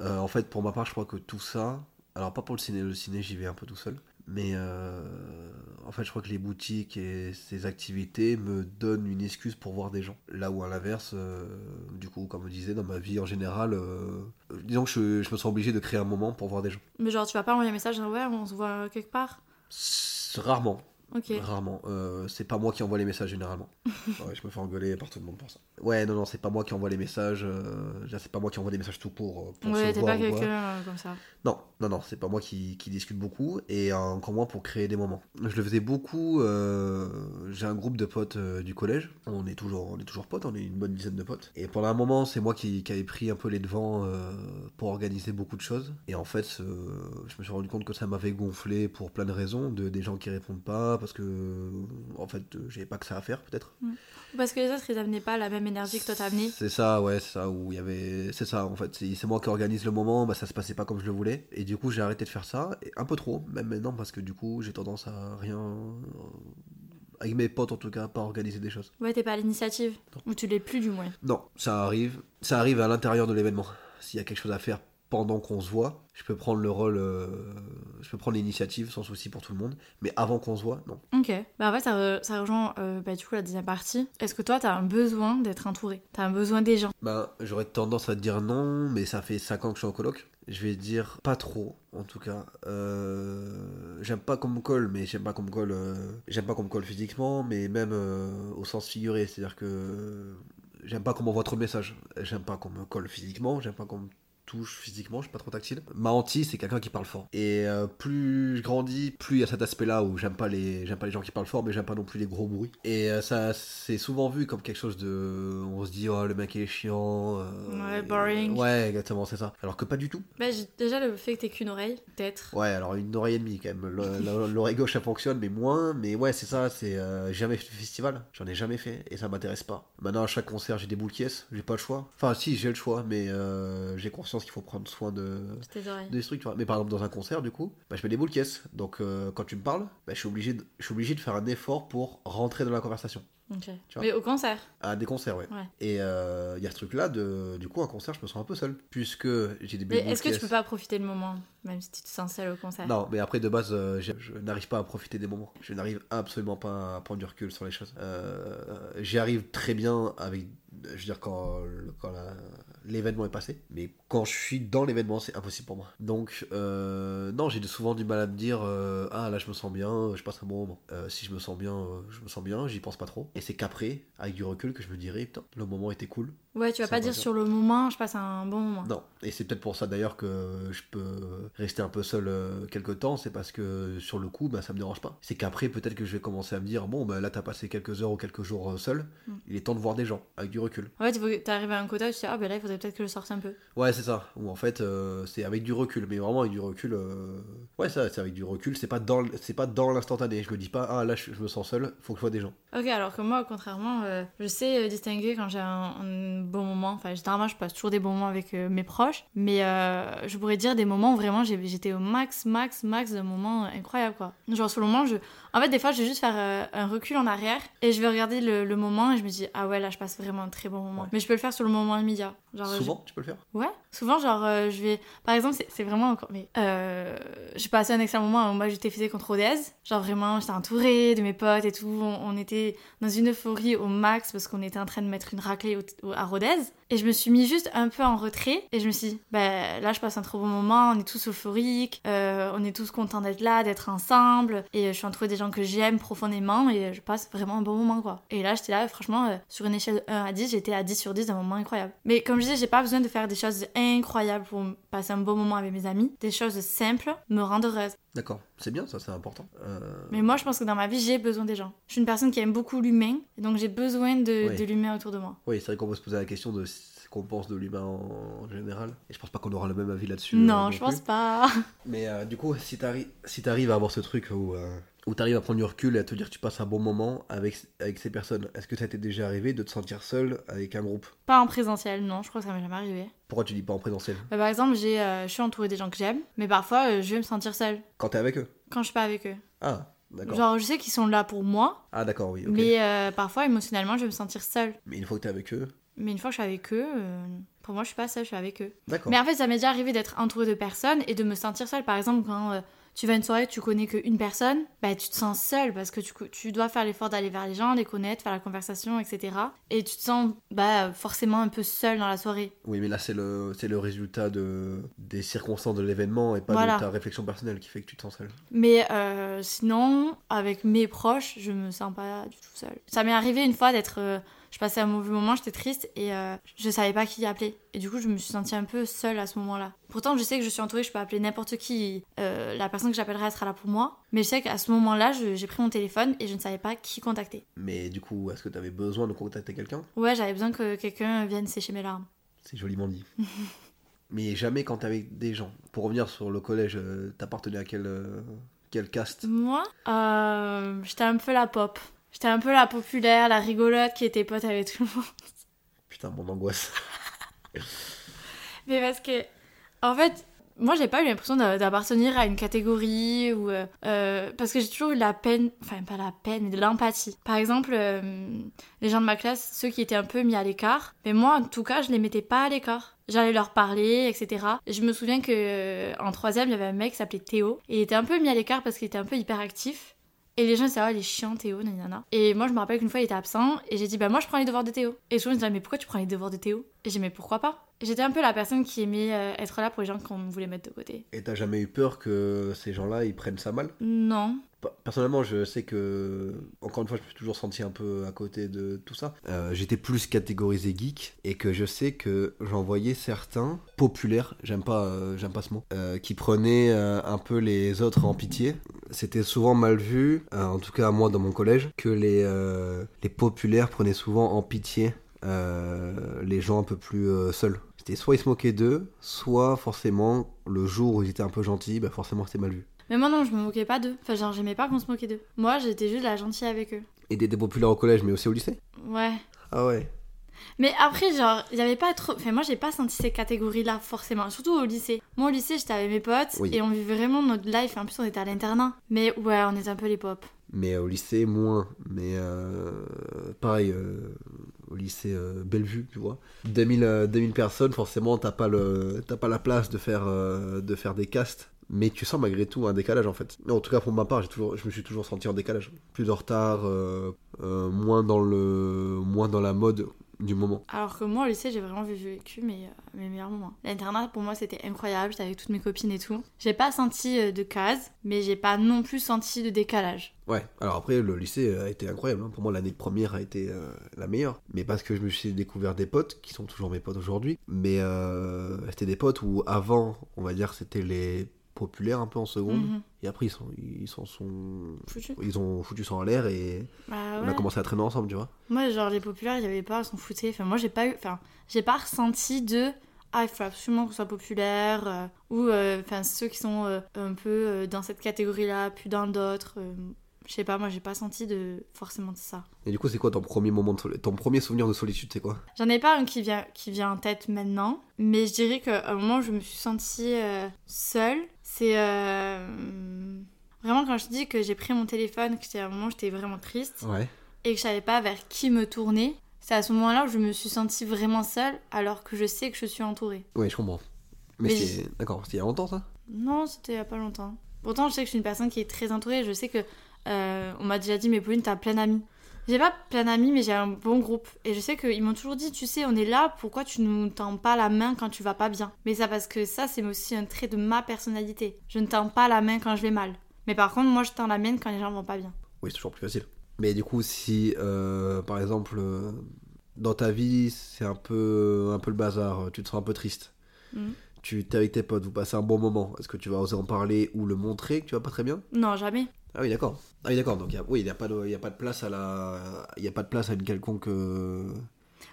euh, en fait, pour ma part, je crois que tout ça, alors pas pour le ciné, le ciné, j'y vais un peu tout seul, mais euh, en fait, je crois que les boutiques et ces activités me donnent une excuse pour voir des gens. Là où à l'inverse, du coup, comme je disais, dans ma vie en général, disons que je, je me sens obligé de créer un moment pour voir des gens. Mais genre, tu vas pas envoyer un message, genre, ouais, on se voit quelque part? Rarement, Rarement. Euh, c'est pas moi qui envoie les messages généralement. Ouais, je me fais engueuler par tout le monde pour ça. Ouais, non, non, c'est pas moi qui envoie les messages. euh, c'est pas moi qui envoie des messages tout court. euh, pour Ouais, se t'es voir pas quelqu'un comme ça. Non, non, non, c'est pas moi qui, qui discute beaucoup et encore moins pour créer des moments. Je le faisais beaucoup. euh, J'ai un groupe de potes du collège. On est toujours, on est toujours potes. On est une bonne dizaine de potes. Et pendant un moment, c'est moi qui, qui avais pris un peu les devants pour organiser beaucoup de choses. Et en fait, je me suis rendu compte que ça m'avait gonflé pour plein de raisons, de des gens qui répondent pas parce que en fait, euh, j'avais pas que ça à faire peut-être. Parce que les autres, ils amenaient pas la même énergie que toi t'as amené. C'est ça, ouais, c'est ça, où il y avait. C'est ça, en fait. C'est c'est moi qui organise le moment, bah ça se passait pas comme je le voulais. Et du coup, j'ai arrêté de faire ça, et un peu trop, même maintenant, parce que du coup, j'ai tendance à rien. euh, Avec mes potes, en tout cas, pas organiser des choses. Ouais, t'es pas à l'initiative. Ou tu l'es plus, du moins. Non, ça arrive. Ça arrive à l'intérieur de l'événement. S'il y a quelque chose à faire pendant qu'on se voit, je peux prendre le rôle. euh, Je peux prendre l'initiative sans souci pour tout le monde. Mais avant qu'on se voit, non. Ok. Bah, en fait, ça, re- ça rejoint euh, bah, du coup la deuxième partie. Est-ce que toi, t'as un besoin d'être entouré? T'as un besoin des gens? Ben, j'aurais tendance à te dire non, mais ça fait 5 ans que je suis en coloc. Je vais dire pas trop, en tout cas. Euh, j'aime pas qu'on me colle, mais j'aime pas qu'on me colle. J'aime pas qu'on me colle physiquement, mais même au sens figuré. C'est-à-dire que j'aime pas qu'on m'envoie trop de messages. J'aime pas qu'on me colle physiquement, j'aime pas qu'on me touche physiquement, je suis pas trop tactile. Ma hantise, c'est quelqu'un qui parle fort. Et euh, plus je grandis, plus il y a cet aspect-là où j'aime pas les, j'aime pas les gens qui parlent fort, mais j'aime pas non plus les gros bruits. Et euh, ça, c'est souvent vu comme quelque chose de, on se dit, oh le mec il est chiant. euh, Ouais, boring. Ouais, exactement, c'est ça. Alors que pas du tout. Bah, déjà, le fait que t'aies qu'une oreille, peut-être. Ouais, alors une oreille et demie quand même. Le- le- L'oreille gauche ça fonctionne, mais moins. Mais ouais, c'est ça. C'est j'ai jamais fait de festival. J'en ai jamais fait et ça m'intéresse pas. Maintenant à chaque concert j'ai des boules caisses. J'ai pas le choix. Enfin si j'ai le choix, mais j'ai conscience qu'il faut prendre soin de des trucs. tu vois. Mais par exemple dans un concert du coup, bah, je mets des boules caisses. Donc euh, quand tu me parles, bah, je suis obligé de, je suis obligé de faire un effort pour rentrer dans la conversation. Ok. Tu vois. Mais au concert. À des concerts, ouais. Ouais. Et euh, il y a ce truc-là, de, du coup, un concert, je me sens un peu seul. Puisque j'ai des Mais est-ce que tu peux pas profiter le moment, même si tu te sens seul au concert Non, mais après, de base, euh, je n'arrive pas à profiter des moments. Je n'arrive absolument pas à prendre du recul sur les choses. Euh, J'y arrive très bien avec, je veux dire, quand, quand l'événement est passé. Mais quand je suis dans l'événement, c'est impossible pour moi. Donc, euh, non, j'ai souvent du mal à me dire, euh, ah là, je me sens bien, je passe un bon moment. Euh, si je me sens bien, euh, je me sens bien, j'y pense pas trop. Et c'est qu'après, avec du recul, que je me dirais, putain, le moment était cool. Ouais, tu vas pas dire sur le moment, je passe un bon moment. Non, et c'est peut-être pour ça d'ailleurs que je peux rester un peu seul euh, quelques temps, c'est parce que sur le coup, bah, ça me dérange pas. C'est qu'après, peut-être que je vais commencer à me dire, bon, bah, là, t'as passé quelques heures ou quelques jours euh, seul, Mm. il est temps de voir des gens, avec du recul. En fait, t'arrives à un quota, tu te dis, ah ben là, il faudrait peut-être que je sorte un peu. Ouais, c'est ça, ou en fait, euh, c'est avec du recul, mais vraiment avec du recul, euh, ouais, ça, c'est avec du recul, c'est pas dans, l- c'est pas dans l'instantané, je me dis pas, ah là, je, je me sens seul, faut que je vois des gens. Ok, alors que moi, contrairement, euh, je sais distinguer quand j'ai un, un bon moment. Enfin, généralement, je passe toujours des bons moments avec mes proches. Mais je pourrais dire des moments où vraiment j'étais au max, max, max de moments incroyables, quoi. Genre, sur le moment, je... En fait, des fois, je vais juste faire euh, un recul en arrière et je vais regarder le, le moment et je me dis, ah ouais, là, je passe vraiment un très bon moment. Ouais. Mais je peux le faire sur le moment immédiat. Genre, je- Souvent, tu peux le faire? Ouais, souvent, genre, euh, je vais. Par exemple, c'est- vraiment encore. Mais euh, j'ai passé un excellent moment où moi j'étais fusée contre Rodez. Genre, vraiment, j'étais entourée de mes potes et tout. On, était dans une euphorie au max parce qu'on était en train de mettre une raclée à Rodez. Et je me suis mis juste un peu en retrait. Et je me suis dit, bah là, je passe un trop bon moment. On est tous euphoriques. euh, on est tous contents d'être là, d'être ensemble. Et je suis entourée des gens que j'aime profondément. Et je passe vraiment un bon moment, quoi. Et là, j'étais là, franchement, euh, sur une échelle de 1 à 10, j'étais à 10 sur 10 d'un moment incroyable. Mais comme je disais, j'ai pas besoin de faire des choses incroyables pour passer un bon moment avec mes amis. Des choses simples me rendent heureuse. D'accord, c'est bien, ça, c'est important. Euh, Mais moi, je pense que dans ma vie, j'ai besoin des gens. Je suis une personne qui aime beaucoup l'humain. Donc, j'ai besoin de, Oui. de l'humain autour de moi. Oui, c'est vrai qu'on peut se poser la question de ce qu'on pense de l'humain en, général. Et je pense pas qu'on aura le même avis là-dessus. euh, non, je plus. pense pas. Mais euh, du coup, si t'arrives si t'arrives à avoir ce truc où, où t'arrives à prendre du recul et à te dire que tu passes un bon moment avec, avec ces personnes, est-ce que ça t'est déjà arrivé de te sentir seul avec un groupe? Pas en présentiel, non, je crois que ça m'est jamais arrivé. Pourquoi tu dis pas en présentiel? Bah, par exemple, j'ai, euh, je suis entourée des gens que j'aime. Mais parfois, euh, je vais me sentir seule Quand t'es avec eux? Quand je suis pas avec eux. Ah, d'accord. Genre, je sais qu'ils sont là pour moi. Ah, d'accord, oui. Mais euh, parfois, émotionnellement, je vais me sentir seule. Mais une fois que t'es avec eux, Mais une fois que je suis avec eux, pour moi, je suis pas seule, je suis avec eux. d'accord. Mais en fait, ça m'est déjà arrivé d'être entourée de personnes et de me sentir seule. Par exemple, quand tu vas à une soirée, tu connais qu'une personne, bah tu te sens seule parce que tu, tu dois faire l'effort d'aller vers les gens, les connaître, faire la conversation, etc. Et tu te sens bah, forcément un peu seule dans la soirée. Oui, mais là, c'est le, c'est le résultat de, des circonstances de l'événement et pas Voilà. de ta réflexion personnelle qui fait que tu te sens seul. Mais euh, sinon, avec mes proches, je me sens pas du tout seule. Ça m'est arrivé une fois d'être. euh, je passais un mauvais moment, j'étais triste et euh, je savais pas qui appeler. Et du coup, je me suis sentie un peu seule à ce moment-là. Pourtant, je sais que je suis entourée, je peux appeler n'importe qui. euh, la personne que j'appellerai elle sera là pour moi. Mais je sais qu'à ce moment-là, j'ai pris mon téléphone et je ne savais pas qui contacter. Mais du coup, est-ce que t'avais besoin de contacter quelqu'un? Ouais, j'avais besoin que quelqu'un vienne sécher mes larmes. C'est joliment dit. mais jamais quand t'es avec des gens. Pour revenir sur le collège, euh, t'appartenais à quel, euh, quel caste? Moi, euh, j'étais un peu la pop. J'étais un peu la populaire, la rigolote qui était pote avec tout le monde. Putain, mon angoisse. Mais parce que, en fait, moi j'ai pas eu l'impression d'a- d'appartenir à une catégorie ou. euh, euh, parce que j'ai toujours eu de la peine, enfin pas la peine, mais de l'empathie. Par exemple, euh, les gens de ma classe, ceux qui étaient un peu mis à l'écart, mais moi en tout cas je les mettais pas à l'écart. J'allais leur parler, etc. Et je me souviens que euh, en troisième, il y avait un mec qui s'appelait Théo. Et il était un peu mis à l'écart parce qu'il était un peu hyperactif. Et les gens disaient, ah, il est chiant, Théo, nanana. Et moi, je me rappelle qu'une fois, il était absent, et j'ai dit, bah, moi, je prends les devoirs de Théo. Et souvent, je disais, mais pourquoi tu prends les devoirs de Théo? Et j'ai dit, mais pourquoi pas? J'étais un peu la personne qui aimait euh, être là pour les gens qu'on voulait mettre de côté. Et t'as jamais eu peur que ces gens-là, ils prennent ça mal? Non. Personnellement, je sais que, encore une fois, je me suis toujours senti un peu à côté de tout ça. Euh, J'étais plus catégorisé geek et que je sais que j'en voyais certains populaires, j'aime pas, euh, j'aime pas ce mot, euh, qui prenaient un peu les autres en pitié. C'était souvent mal vu, en tout cas moi dans mon collège, que les, les populaires prenaient souvent en pitié les gens un peu plus seuls. C'était soit ils se moquaient d'eux, soit forcément le jour où ils étaient un peu gentils, bah forcément c'était mal vu. Mais moi, non, je me moquais pas d'eux. Enfin, genre, j'aimais pas qu'on se moquait d'eux. Moi, j'étais juste la gentille avec eux. Et des, populaires au collège, mais aussi au lycée? Ouais. Ah ouais. Mais après, genre, il y avait pas trop. Enfin, moi, j'ai pas senti ces catégories-là, forcément. Surtout au lycée. Moi, au lycée, j'étais avec mes potes Oui. et on vivait vraiment notre life. En plus, on était à l'internat. Mais ouais, on était un peu les pop. Mais au lycée, moins. Mais euh, pareil, euh, au lycée euh, Bellevue, tu vois. 2000, euh, 2000 personnes, forcément, t'as pas, pas la place de faire, euh, de faire des castes. Mais tu sens malgré tout un décalage en fait. En tout cas pour ma part, je me suis toujours senti en décalage. Plus en retard, euh, euh, moins, dans le, moins dans la mode du moment. Alors que moi, au lycée, j'ai vraiment vécu mes, euh, mes meilleurs moments. L'internat, pour moi, c'était incroyable. J'étais avec toutes mes copines et tout. J'ai pas senti euh, de case, mais j'ai pas non plus senti de décalage. Ouais, alors après, le lycée a été incroyable. hein. Pour moi, l'année de première a été euh, la meilleure. Mais parce que je me suis découvert des potes, qui sont toujours mes potes aujourd'hui. Mais euh, c'était des potes où avant, on va dire, c'était les populaires un peu en seconde. Mhm. Et après, ils s'en ils sont. Foutu. Ils ont foutu ça en l'air et Bah on a commencé à traîner ensemble, tu vois. Moi, genre, les populaires, il y avait pas, ils s'en foutaient. Enfin, moi, j'ai pas eu. Enfin, j'ai pas ressenti de. Ah, il faut absolument qu'on soit populaire. euh, ou, euh, enfin, ceux qui sont euh, un peu dans cette catégorie-là, plus dans d'autres. je sais pas, moi, j'ai pas senti de forcément de ça. Et du coup, c'est quoi ton premier moment de ton premier souvenir de solitude, c'est quoi? J'en ai pas un qui vient, qui vient en tête maintenant, mais je dirais qu'à un moment je me suis sentie seule, c'est euh, vraiment quand je dis que j'ai pris mon téléphone, que c'était un moment où j'étais vraiment triste Ouais. et que je savais pas vers qui me tourner. C'est à ce moment-là où je me suis sentie vraiment seule, alors que je sais que je suis entourée. Ouais, je comprends. Mais, Mais c'est. D'accord, c'était il y a longtemps ça? Non, c'était il y a pas longtemps. Pourtant, je sais que je suis une personne qui est très entourée. Je sais que euh, on m'a déjà dit, mais Pauline, t'as plein d'amis. J'ai pas plein d'amis, mais j'ai un bon groupe. Et je sais qu'ils m'ont toujours dit, tu sais, on est là, pourquoi tu nous tends pas la main quand tu vas pas bien? Mais ça, parce que ça, c'est aussi un trait de ma personnalité. Je ne tends pas la main quand je vais mal. Mais par contre, moi, je tends la mienne quand les gens vont pas bien. Oui, c'est toujours plus facile. Mais du coup, si euh, par exemple euh, dans ta vie c'est un peu un peu le bazar, tu te sens un peu triste, Mhm. Tu t'es avec tes potes, vous passez un bon moment, est-ce que tu vas oser en parler ou le montrer que tu vas pas très bien? Non, jamais. Ah oui, d'accord. Ah oui, d'accord. Donc il y a- oui, il n'y a pas de il y a pas de place à la il y a pas de place à une quelconque euh,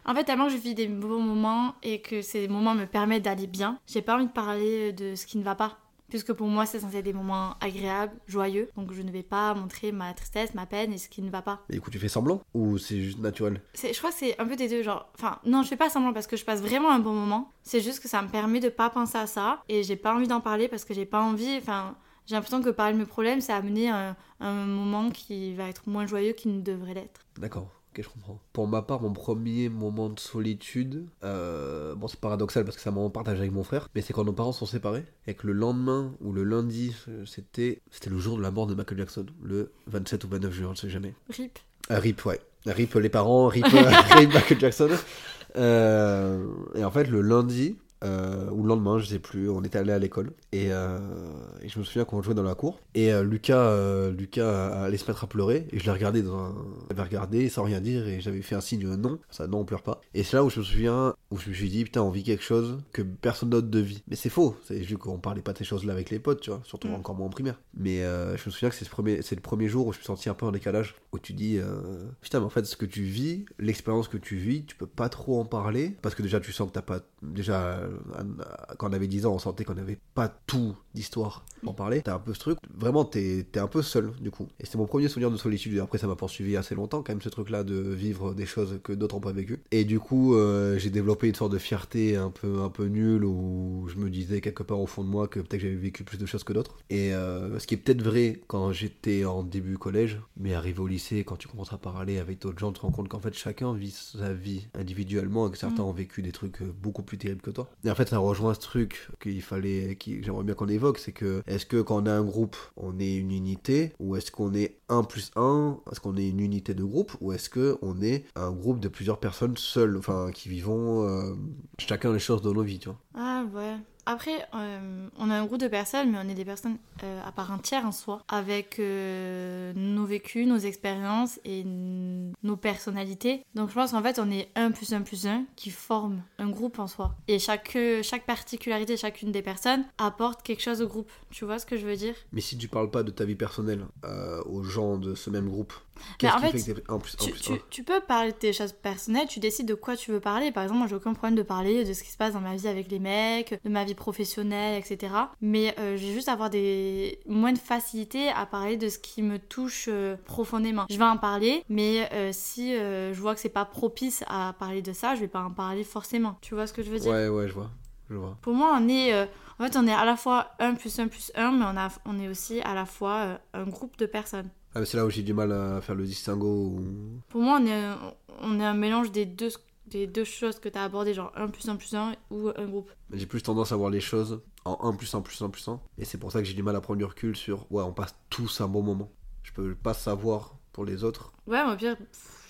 En fait, tellement que je vis des bons moments et que ces moments me permettent d'aller bien, j'ai pas envie de parler de ce qui ne va pas. Puisque pour moi, c'est censé être des moments agréables, joyeux. Donc je ne vais pas montrer ma tristesse, ma peine et ce qui ne va pas. Mais du coup, tu fais semblant ou c'est juste naturel? Je crois que c'est un peu des deux, genre. Enfin, non, je fais pas semblant parce que je passe vraiment un bon moment. C'est juste que ça me permet de pas penser à ça. Et j'ai pas envie d'en parler parce que j'ai pas envie. Enfin, j'ai l'impression que parler de mes problèmes, c'est amener un, un moment qui va être moins joyeux qu'il ne devrait l'être. D'accord. Ok, je comprends. Pour ma part, mon premier moment de solitude, euh, bon, c'est paradoxal parce que un moment partagé avec mon frère, mais c'est quand nos parents sont séparés et que le lendemain ou le lundi, euh, c'était c'était le jour de la mort de Michael Jackson, le 27 ou 29 juin, je sais jamais. Rip. Ah, rip, ouais. Rip les parents, rip, euh, rip Michael Jackson. Euh, et en fait, le lundi, euh, ou le lendemain, je sais plus, on était allé à l'école. Et, euh, et je me souviens qu'on jouait dans la cour. Et euh, Lucas, euh, Lucas allait se mettre à pleurer. Et je l'ai regardé dans un... J'avais regardé sans rien dire. Et j'avais fait un signe non. Ça, non, on pleure pas. Et c'est là où je me souviens, où je me suis dit, putain, on vit quelque chose que personne d'autre ne vit. Mais c'est faux. C'est juste qu'on parlait pas de ces choses-là avec les potes, tu vois. Surtout Mm. encore moins en primaire. Mais je me souviens que c'est ce premier- c'est le premier jour où je me suis senti un peu en décalage. Où tu dis, putain, mais en fait, ce que tu vis, l'expérience que tu vis, tu peux pas trop en parler. Parce que déjà, tu sens que t'as pas. Déjà, quand on avait 10 ans, on sentait qu'on n'avait pas tout d'histoire pour en parler. T'as un peu ce truc. Vraiment, t'es es un peu seul, du coup. Et c'était mon premier souvenir de solitude. Après, ça m'a poursuivi assez longtemps, quand même, ce truc-là de vivre des choses que d'autres n'ont pas vécues. Et du coup, euh, j'ai développé une sorte de fierté un peu, un peu nulle où je me disais quelque part au fond de moi que peut-être j'avais vécu plus de choses que d'autres. Et euh, ce qui est peut-être vrai quand j'étais en début collège, mais arrivé au lycée, quand tu commences à parler avec d'autres gens, tu te rends compte qu'en fait chacun vit sa vie individuellement et que certains Mm. ont vécu des trucs euh, beaucoup plus terribles que toi. Et en fait, ça rejoint ce truc qu'il fallait, qui, j'aimerais bien qu'on évoque, c'est que est-ce que quand on a un groupe, on est une unité? Ou est-ce qu'on est 1 plus 1 Est-ce qu'on est une unité de groupe? Ou est-ce qu'on est un groupe de plusieurs personnes seules, enfin qui vivons euh, chacun les choses dans nos vies, tu vois Ah ouais. Après, euh, on a un groupe de personnes, mais on est des personnes euh, à part entière en soi, avec euh, nos vécus, nos expériences et nos personnalités. Donc je pense qu'en fait, on est un plus un plus un qui forme un groupe en soi. Et chaque, chaque particularité, chacune des personnes apporte quelque chose au groupe. Tu vois ce que je veux dire? Mais si tu parles pas de ta vie personnelle aux gens de ce même groupe, Mais en fait, fait que t'es 1 plus 1 tu, plus tu- 1 tu peux parler de tes choses personnelles, tu décides de quoi tu veux parler. Par exemple, moi j'ai aucun problème de parler de ce qui se passe dans ma vie avec les mecs, de ma vie professionnelle, etc. Mais euh, je vais juste avoir des moins de facilité à parler de ce qui me touche euh, profondément. Je vais en parler, mais euh, si je vois que c'est pas propice à parler de ça, je vais pas en parler forcément. Tu vois ce que je veux dire? Ouais, ouais, je vois. Je vois. Pour moi, on est, en fait, on est à la fois 1 plus 1 plus 1, mais on, a, on est aussi à la fois un groupe de personnes. Ah, c'est là où j'ai du mal à faire le distinguo. ou- Pour moi, on est, un- on est un mélange des deux, des deux choses que tu as abordées, genre 1 plus 1 plus 1 ou un groupe. J'ai plus tendance à voir les choses en 1 plus 1 plus 1 plus 1. Et c'est pour ça que j'ai du mal à prendre du recul sur ouais, on passe tous un bon moment. Je peux pas savoir pour les autres. Ouais, mais au pire,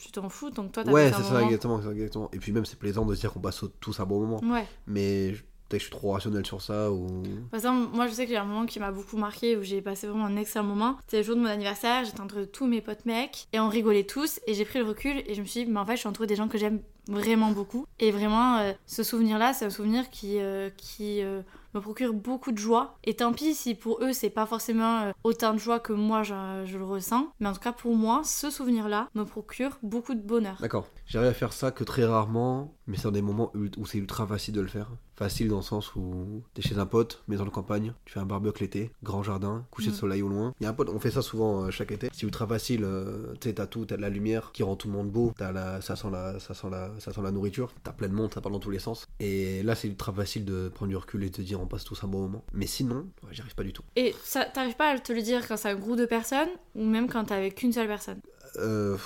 tu t'en fous, donc toi, t'as Ouais, c'est ça, exactement, exactement. Et puis même, c'est plaisant de se dire qu'on passe tous un bon moment. Ouais. Mais je- peut-être que je suis trop rationnel sur ça ou. Par exemple, moi, je sais qu'il y a un moment qui m'a beaucoup marqué où j'ai passé vraiment un excellent moment. C'était le jour de mon anniversaire, j'étais entre tous mes potes mecs et on rigolait tous. Et j'ai pris le recul et je me suis dit, mais en fait, je suis entourée des gens que j'aime vraiment beaucoup. Et vraiment, euh, ce souvenir-là, c'est un souvenir qui, euh, qui euh, me procure beaucoup de joie. Et tant pis si pour eux, c'est pas forcément autant de joie que moi, je, je le ressens. Mais en tout cas, pour moi, ce souvenir-là me procure beaucoup de bonheur. D'accord. J'arrive à faire ça que très rarement, mais c'est dans des moments où c'est ultra facile de le faire. Facile dans le sens où t'es chez un pote, maison de campagne, tu fais un barbecue l'été, grand jardin, coucher de Mm. soleil au loin. Il y a un pote, on fait ça souvent euh, chaque été. C'est ultra facile, euh, tu sais, t'as tout, t'as de la lumière qui rend tout le monde beau, t'as la, ça sent la, ça sent la, ça sent la nourriture, t'as plein de monde, ça parle dans tous les sens. Et là, c'est ultra facile de prendre du recul et de te dire on passe tous un bon moment. Mais sinon, ouais, j'y arrive pas du tout. Et ça, t'arrives pas à te le dire quand c'est un groupe de personnes ou même quand t'es avec qu'une seule personne? Euh,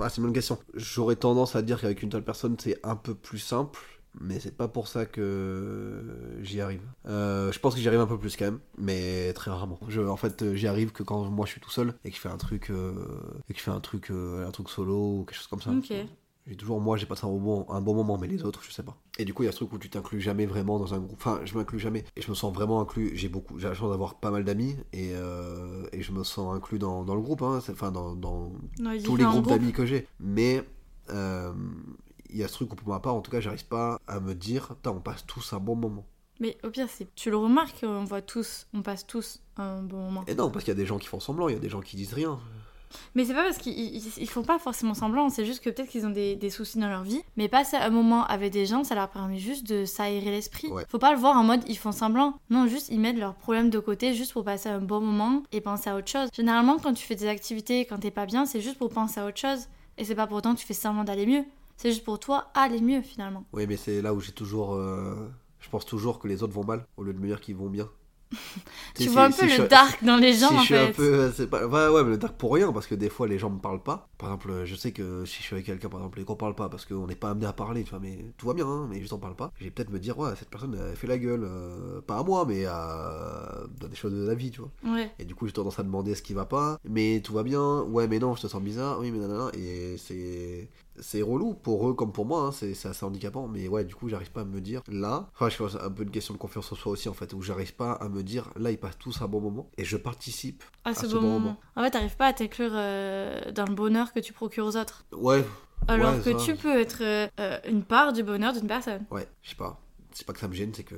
ah, c'est une bonne question. J'aurais tendance à dire qu'avec une seule personne, c'est un peu plus simple. Mais c'est pas pour ça que j'y arrive. Euh, je pense que j'y arrive un peu plus quand même, mais très rarement. Je, en fait, euh, j'y arrive que quand moi je suis tout seul et que je fais un truc, euh, et que je fais un truc, euh, un truc solo ou quelque chose comme ça. J'ai toujours moi j'ai passé un bon, un bon moment, mais les autres je sais pas. Et du coup il y a ce truc où tu t'inclus jamais vraiment dans un groupe. Enfin je m'inclus jamais et je me sens vraiment inclus. J'ai beaucoup, j'ai la chance d'avoir pas mal d'amis et, et je me sens inclus dans, dans le groupe. Hein. Enfin dans, dans, Dans tous les groupes d'amis que j'ai. Mais euh, il y a ce truc où pour ma part, en tout cas, j'arrive pas à me dire, on passe tous un bon moment. Mais au pire, c'est tu le remarques, on voit tous, on passe tous un bon moment. Et non, parce qu'il y a des gens qui font semblant, il y a des gens qui disent rien. Mais c'est pas parce qu'ils ils, ils font pas forcément semblant, c'est juste que peut-être qu'ils ont des, des soucis dans leur vie. Mais passer un moment avec des gens, ça leur permet juste de s'aérer l'esprit. Ouais. Faut pas le voir en mode ils font semblant. Non, juste ils mettent leurs problèmes de côté juste pour passer un bon moment et penser à autre chose. Généralement, quand tu fais des activités, quand t'es pas bien, c'est juste pour penser à autre chose. Et c'est pas pour autant que tu fais semblant d'aller mieux. C'est juste pour toi aller mieux finalement. Oui, mais c'est là où j'ai toujours. euh, Je pense toujours que les autres vont mal, au lieu de me dire qu'ils vont bien. Tu vois un peu le je- dark dans les gens si en je suis fait. un peu c'est pas ouais ouais mais le dark pour rien parce que des fois les gens me parlent pas par exemple je sais que si je suis avec quelqu'un par exemple et qu'on parle pas parce qu'on n'est pas amené à parler tu vois mais tout va bien hein, mais juste on parle pas je vais peut-être me dire ouais cette personne elle fait la gueule euh, pas à moi mais à dans des choses de la vie tu vois Ouais. et du coup j'ai tendance à demander ce qui va pas mais tout va bien ouais mais non je te sens bizarre oui mais nanana et c'est c'est relou pour eux comme pour moi hein, c'est assez handicapant mais ouais du coup j'arrive pas à me dire là enfin je pense un peu une question de confiance en soi aussi en fait où j'arrive pas à me dire là ils passent tous un bon moment et je participe À ce, bon bon moment. moment. En fait, t'arrives pas à t'inclure euh, dans le bonheur que tu procures aux autres. ouais Alors Ouais, que ça. tu peux être euh, euh, une part du bonheur d'une personne. ouais je sais pas c'est pas que ça me gêne c'est que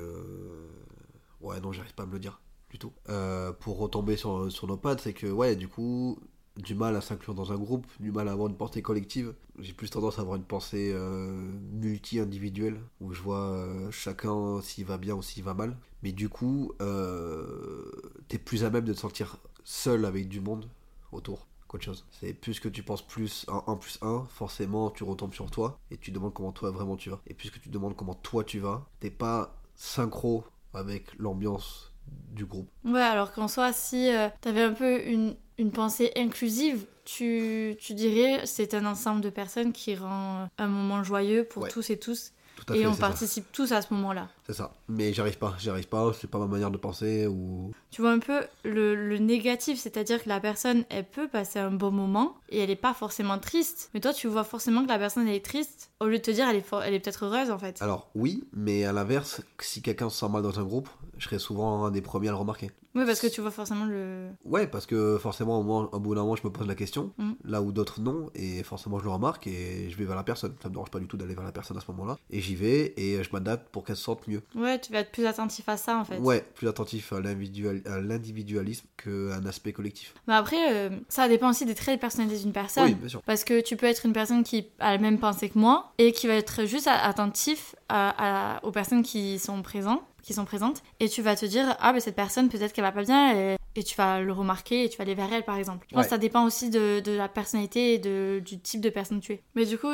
ouais non j'arrive pas à me le dire du tout Euh, pour retomber sur, sur nos pattes c'est que ouais du coup du mal à s'inclure dans un groupe, du mal à avoir une pensée collective. J'ai plus tendance à avoir une pensée euh, multi-individuelle, où je vois euh, chacun s'il va bien ou s'il va mal. Mais du coup, euh, t'es plus à même de te sentir seul avec du monde autour qu'autre chose. C'est plus que tu penses plus en 1 plus 1, forcément tu retombes sur toi et tu demandes comment toi vraiment tu vas. Et puisque tu demandes comment toi tu vas, t'es pas synchro avec l'ambiance du groupe. Ouais, alors qu'en soi, si t'avais un peu une, une pensée inclusive, tu, tu dirais c'est un ensemble de personnes qui rend un moment joyeux pour Ouais. tous et tous. Tout Tout à et fait, on ça. participe tous à ce moment-là. C'est ça. Mais j'arrive pas, j'y arrive pas, c'est pas ma manière de penser ou. Tu vois un peu le, le négatif, c'est-à-dire que la personne, elle peut passer un bon moment et elle est pas forcément triste. Mais toi, tu vois forcément que la personne, elle est triste, au lieu de te dire, elle est, for- elle est peut-être heureuse en fait. Alors oui, mais à l'inverse, si quelqu'un se sent mal dans un groupe, je serais souvent un des premiers à le remarquer. Oui, parce que tu vois forcément le. Ouais, parce que forcément, au, moins, au bout d'un moment, je me pose la question, Mm. là où d'autres non, et forcément, je le remarque et je vais vers la personne. Ça me dérange pas du tout d'aller vers la personne à ce moment-là. Et j'y vais et je m'adapte pour qu'elle se sente mieux. Ouais, tu vas être plus attentif à ça en fait. Ouais, plus attentif à l'individual- à l'individualisme qu'un aspect collectif. Mais après, euh, ça dépend aussi des traits de personnalité d'une personne. Oui, bien sûr. Parce que tu peux être une personne qui a la même pensée que moi et qui va être juste attentif à- à- aux personnes qui sont présentes qui sont présentes et tu vas te dire ah ben cette personne peut-être qu'elle va pas bien et, et tu vas le remarquer et tu vas aller vers elle par exemple. Je pense Ouais. que ça dépend aussi de, de la personnalité et de, du type de personne que tu es. Mais du coup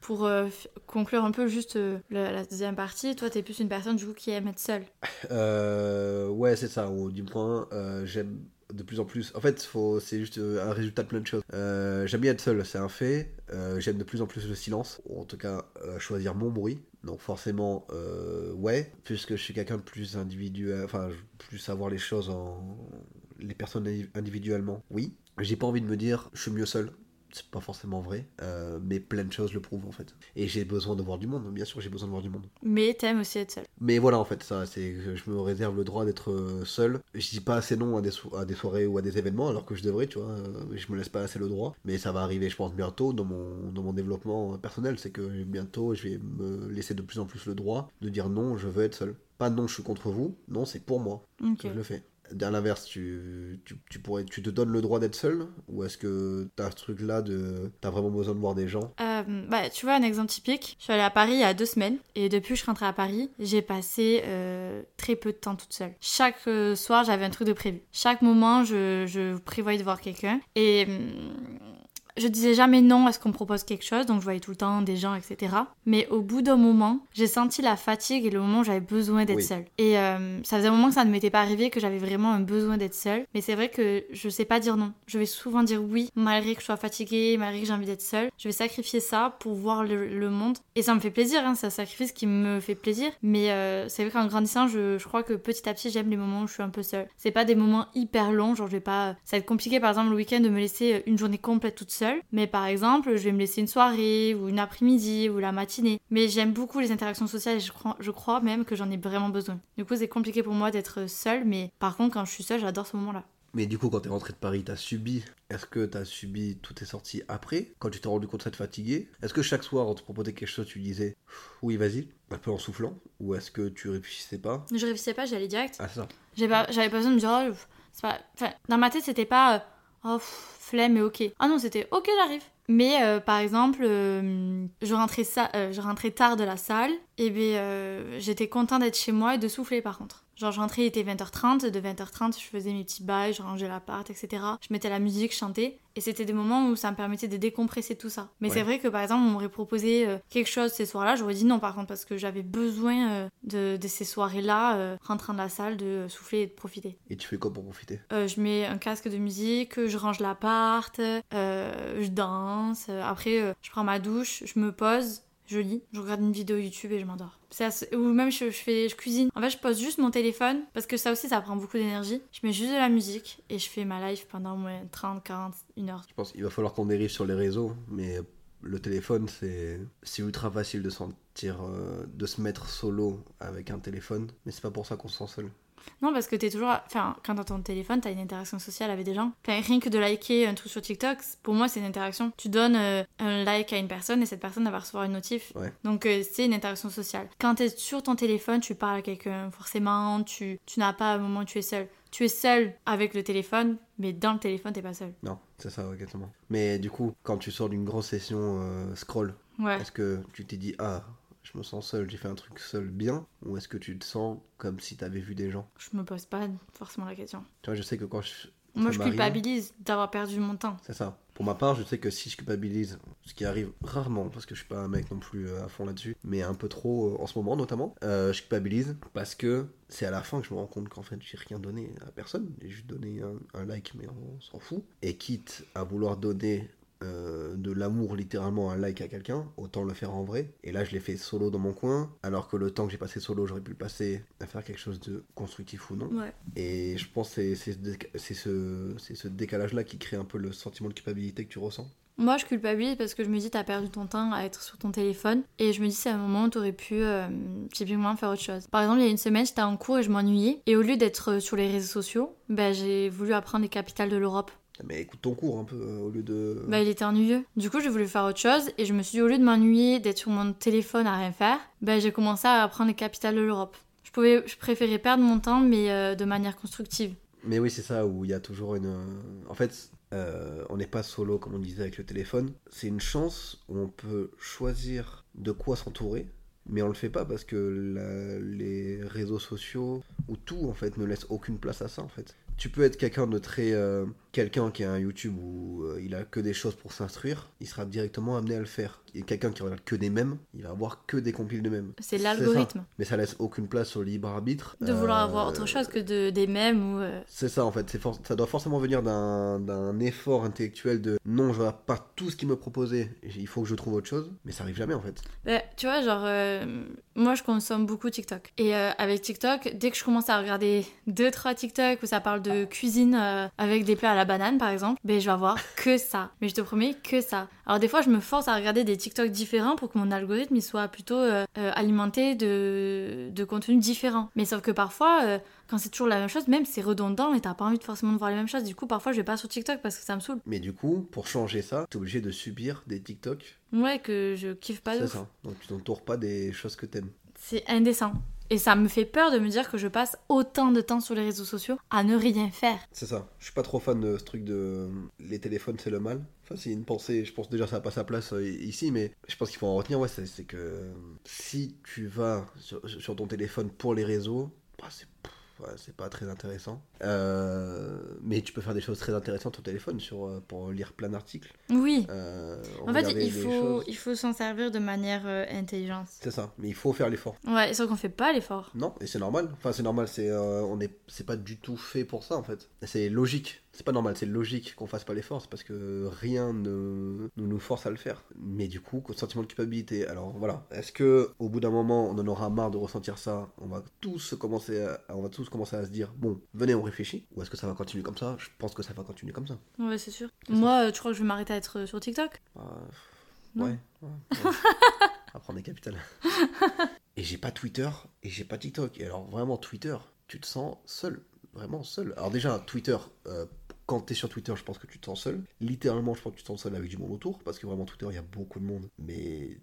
pour euh, conclure un peu juste euh, la, deuxième partie, toi t'es plus une personne du coup qui aime être seule. Euh, ouais, c'est ça. Au du euh, j'aime de plus en plus. En fait, faut, c'est juste euh, un résultat de plein de choses. J'aime bien être seul, c'est un fait. J'aime de plus en plus le silence, ou en tout cas choisir mon bruit. Donc forcément, ouais, puisque je suis quelqu'un de plus individuel, enfin, plus savoir les choses en les personnes indiv- individuellement. Oui, j'ai pas envie de me dire je suis mieux seul. C'est pas forcément vrai, euh, mais plein de choses le prouvent en fait. Et j'ai besoin de voir du monde, bien sûr, j'ai besoin de voir du monde. Mais t'aimes aussi être seule. Mais voilà, en fait, ça, c'est que je me réserve le droit d'être euh, seul. Je dis pas assez non à des, so- à des soirées ou à des événements, alors que je devrais, tu vois. euh, Je me laisse pas assez le droit. Mais ça va arriver, je pense, bientôt dans mon, dans mon développement personnel. C'est que bientôt, je vais me laisser de plus en plus le droit de dire non, je veux être seul. Pas non, je suis contre vous. Non, c'est pour moi que je le fais. À l'inverse, tu, tu, pourrais, tu te donnes le droit d'être seul Ou est-ce que t'as ce truc-là de. T'as vraiment besoin de voir des gens? Euh, bah, tu vois, un exemple typique, je suis allée à Paris il y a deux semaines et depuis que je suis à Paris, j'ai passé euh, très peu de temps toute seule. Chaque euh, soir, j'avais un truc de prévu. Chaque moment, je, je prévoyais de voir quelqu'un et hum, je disais jamais non à ce qu'on me propose quelque chose, donc je voyais tout le temps des gens, etc. Mais au bout d'un moment, j'ai senti la fatigue et le moment où j'avais besoin d'être Oui. seule. Et euh, ça faisait un moment que ça ne m'était pas arrivé, que j'avais vraiment un besoin d'être seule. Mais c'est vrai que je sais pas dire non. Je vais souvent dire oui, malgré que je sois fatiguée, malgré que j'ai envie d'être seule. Je vais sacrifier ça pour voir le, le monde. Et ça me fait plaisir, hein, c'est un sacrifice qui me fait plaisir. Mais euh, c'est vrai qu'en grandissant, je, je crois que petit à petit, j'aime les moments où je suis un peu seule. C'est pas des moments hyper longs, genre je vais pas. Ça va être compliqué par exemple le week-end de me laisser une journée complète toute seule. Mais par exemple, je vais me laisser une soirée ou une après-midi ou la matinée. Mais j'aime beaucoup les interactions sociales et je crois, je crois même que j'en ai vraiment besoin. Du coup, c'est compliqué pour moi d'être seule, mais par contre, quand je suis seule, j'adore ce moment-là. Mais du coup, quand t'es rentré de Paris, t'as subi. Est-ce que t'as subi toutes tes sorties après? Quand tu t'es rendu compte d'être fatigué Est-ce que chaque soir, on te proposait quelque chose, tu disais oui, vas-y, un peu en soufflant Ou est-ce que tu réfléchissais pas? Je réfléchissais pas, j'y allais direct. Ah, ça. J'avais pas, j'avais pas besoin de me dire, oh, pas. Enfin, dans ma tête, c'était pas, euh, oh, pff, flemme et ok. Ah non, c'était, ok, j'arrive. Mais euh, par exemple, euh, je, rentrais euh, je rentrais tard de la salle, et bien euh, j'étais contente d'être chez moi et de souffler par contre. Genre, je rentrais, il était 20h30, de 20h30, je faisais mes petits bails, je rangeais l'appart, etc. Je mettais la musique, je chantais, et c'était des moments où ça me permettait de décompresser tout ça. Mais Ouais. c'est vrai que par exemple, on m'aurait proposé euh, quelque chose ces soirs-là, j'aurais dit non par contre, parce que j'avais besoin euh, de, de ces soirées-là, euh, rentrant de la salle, de euh, souffler et de profiter. Et tu fais quoi pour profiter? Je mets un casque de musique, je range l'appart, je danse. Après, je prends ma douche, je me pose, je lis, je regarde une vidéo YouTube et je m'endors. Assez- Ou même je, fais, je cuisine. En fait, je pose juste mon téléphone parce que ça aussi, ça prend beaucoup d'énergie. Je mets juste de la musique et je fais ma live pendant au moins 30, 40, une heure. Je pense qu'il va falloir qu'on dérive sur les réseaux, mais le téléphone, c'est c'est ultra facile de sentir, euh, de se mettre solo avec un téléphone, mais c'est pas pour ça qu'on se sent seul. Non, parce que t'es toujours. Enfin, quand t'as ton téléphone, t'as une interaction sociale avec des gens. Enfin, rien que de liker un truc sur TikTok, pour moi, c'est une interaction. Tu donnes euh, un like à une personne et cette personne va recevoir une notif. Ouais. Donc, euh, c'est une interaction sociale. Quand t'es sur ton téléphone, tu parles à quelqu'un, forcément, tu, tu n'as pas un moment où tu es seul. Tu es seul avec le téléphone, mais dans le téléphone, t'es pas seul. Non, c'est ça, exactement. Mais du coup, quand tu sors d'une grosse session euh, scroll, Ouais. est-ce que tu t'es dit, ah, je me sens seul, j'ai fait un truc seul bien, ou est-ce que tu te sens comme si t'avais vu des gens? Je me pose pas forcément la question. Tu vois, je sais que quand je. Moi, je culpabilise d'avoir perdu mon temps. C'est ça. Pour ma part, je sais que si je culpabilise, ce qui arrive rarement, parce que je suis pas un mec non plus euh, à fond là-dessus, mais un peu trop euh, en ce moment notamment, euh, je culpabilise parce que c'est à la fin que je me rends compte qu'en fait j'ai rien donné à personne, j'ai juste donné un, un like, mais on s'en fout. Et quitte à vouloir donner euh, de l'amour littéralement un like à quelqu'un, autant le faire en vrai. Et là, je l'ai fait solo dans mon coin, alors que le temps que j'ai passé solo, j'aurais pu le passer à faire quelque chose de constructif ou non. Ouais. Et je pense que c'est- ce ce, décalage-là qui crée un peu le sentiment de culpabilité que tu ressens. Moi, je culpabilise parce que je me dis, t'as perdu ton temps à être sur ton téléphone. Et je me dis, c'est un moment où t'aurais pu euh, typiquement faire autre chose. Par exemple, il y a une semaine, j'étais en cours et je m'ennuyais. Et au lieu d'être sur les réseaux sociaux, ben, j'ai voulu apprendre les capitales de l'Europe. Mais écoute ton cours un peu, euh, au lieu de... Bah, il était ennuyeux. Du coup, j'ai voulu faire autre chose et je me suis dit, au lieu de m'ennuyer, d'être sur mon téléphone à rien faire, bah, j'ai commencé à apprendre les capitales de l'Europe. Je, pouvais, je préférais perdre mon temps, mais euh, de manière constructive. Mais oui, c'est ça, où il y a toujours une... En fait, euh, on n'est pas solo, comme on disait avec le téléphone. C'est une chance où on peut choisir de quoi s'entourer, mais on le fait pas parce que la- les réseaux sociaux, ou tout, en fait, ne laisse aucune place à ça, en fait. Tu peux être quelqu'un de très... euh, quelqu'un qui a un YouTube où euh, il a que des choses pour s'instruire, il sera directement amené à le faire. Et quelqu'un qui regarde que des mèmes, il va avoir que des compiles de mèmes. C'est l'algorithme. Mais ça laisse aucune place au libre arbitre. De vouloir Euh, avoir autre chose que de, des mèmes ou. euh, c'est ça en fait, for- ça doit forcément venir d'un effort intellectuel de non, je vois pas tout ce qu'il me proposait, il faut que je trouve autre chose, mais ça arrive jamais en fait. Bah, tu vois, genre, euh, moi je consomme beaucoup TikTok. Et euh, avec TikTok, dès que je commence à regarder 2-3 TikTok où ça parle de cuisine euh, avec des plats à la banane par exemple, ben je vais avoir que ça. Mais je te promets que ça. Alors des fois, je me force à regarder des TikTok différents pour que mon algorithme il soit plutôt euh, euh, alimenté de, de contenus différents. Mais sauf que parfois, euh, quand c'est toujours la même chose, même c'est redondant et t'as pas envie de forcément de voir les mêmes choses. Du coup, parfois je vais pas sur TikTok parce que ça me saoule. Mais du coup, pour changer ça, t'es obligé de subir des TikTok, Ouais, que je kiffe pas c'est ça. Donc tu t'entoures pas des choses que t'aimes. C'est indécent. Et ça me fait peur de me dire que je passe autant de temps sur les réseaux sociaux à ne rien faire. C'est ça. Je suis pas trop fan de ce truc de les téléphones c'est le mal. Enfin, c'est une pensée, je pense déjà ça n'a pas sa place euh, ici, mais je pense qu'il faut en retenir, ouais, c'est que si tu vas sur, ton téléphone pour les réseaux, bah, c'est ouais, c'est pas très intéressant. Euh, mais tu peux faire des choses très intéressantes au téléphone sur, euh, pour lire plein d'articles. Oui. euh, En fait, il faut, choses. il faut s'en servir de manière euh, intelligente. C'est ça, mais il faut faire l'effort. Ouais, sauf qu'on fait pas l'effort. Non, et c'est normal. Enfin, c'est normal, c'est on est, c'est pas du tout fait pour ça en fait. C'est logique. C'est pas normal, c'est logique qu'on fasse pas l'effort, c'est parce que rien ne nous, nous force à le faire. Mais du coup, sentiment de culpabilité. Alors voilà, est-ce que au bout d'un moment, on en aura marre de ressentir ça On va tous commencer, à, on va tous commencer à se dire bon, venez, on réfléchit. Ou est-ce que ça va continuer comme ça? Je pense que ça va continuer comme ça. Ouais, c'est sûr. Moi, euh, tu crois que je vais m'arrêter à être euh, sur TikTok Euh, Non. ouais. ouais, ouais. Apprendre des capitales. et j'ai pas Twitter et j'ai pas TikTok. Et alors vraiment Twitter, tu te sens seul, vraiment seul. Alors déjà Twitter, euh, quand t'es sur Twitter, je pense que tu te sens seul. Littéralement, je pense que tu te sens seul avec du monde autour parce que vraiment Twitter, il y a beaucoup de monde. Mais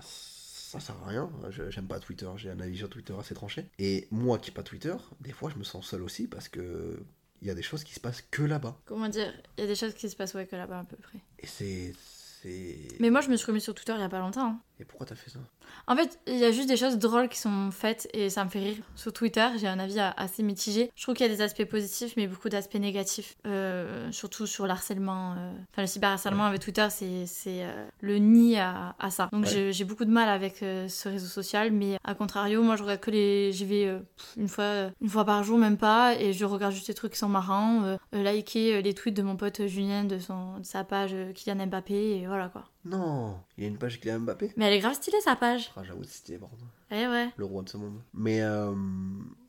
ça sert à rien. J'aime pas Twitter. J'ai un avis sur Twitter assez tranché. Et moi qui ai pas Twitter, des fois je me sens seul aussi parce que il y a des choses qui se passent que là-bas. Comment dire Il y a des choses qui se passent ouais que là-bas à peu près. Et c'est c'est. Mais moi, je me suis remis sur Twitter il y a pas longtemps. hein. Et pourquoi t'as fait ça? En fait, il y a juste des choses drôles qui sont faites et ça me fait rire. Sur Twitter, j'ai un avis a- assez mitigé. Je trouve qu'il y a des aspects positifs, mais beaucoup d'aspects négatifs. Euh, surtout sur l'harcèlement. euh, Enfin, le cyberharcèlement avec Twitter, c'est euh, le nid à, à ça. Donc Ouais. j'ai- beaucoup de mal avec ce réseau social, mais à contrario, moi je regarde que les. J'y vais une, fois, une fois par jour, même pas, et je regarde juste des trucs qui sont marrants. liker les tweets de mon pote Julien de, son, de sa page Kylian Mbappé, et voilà quoi. Non, il y a une page Kylian Mbappé. Mais elle est grave stylée sa page. Ah, j'avoue, c'était. Eh ouais. le roi de ce monde. Mais euh,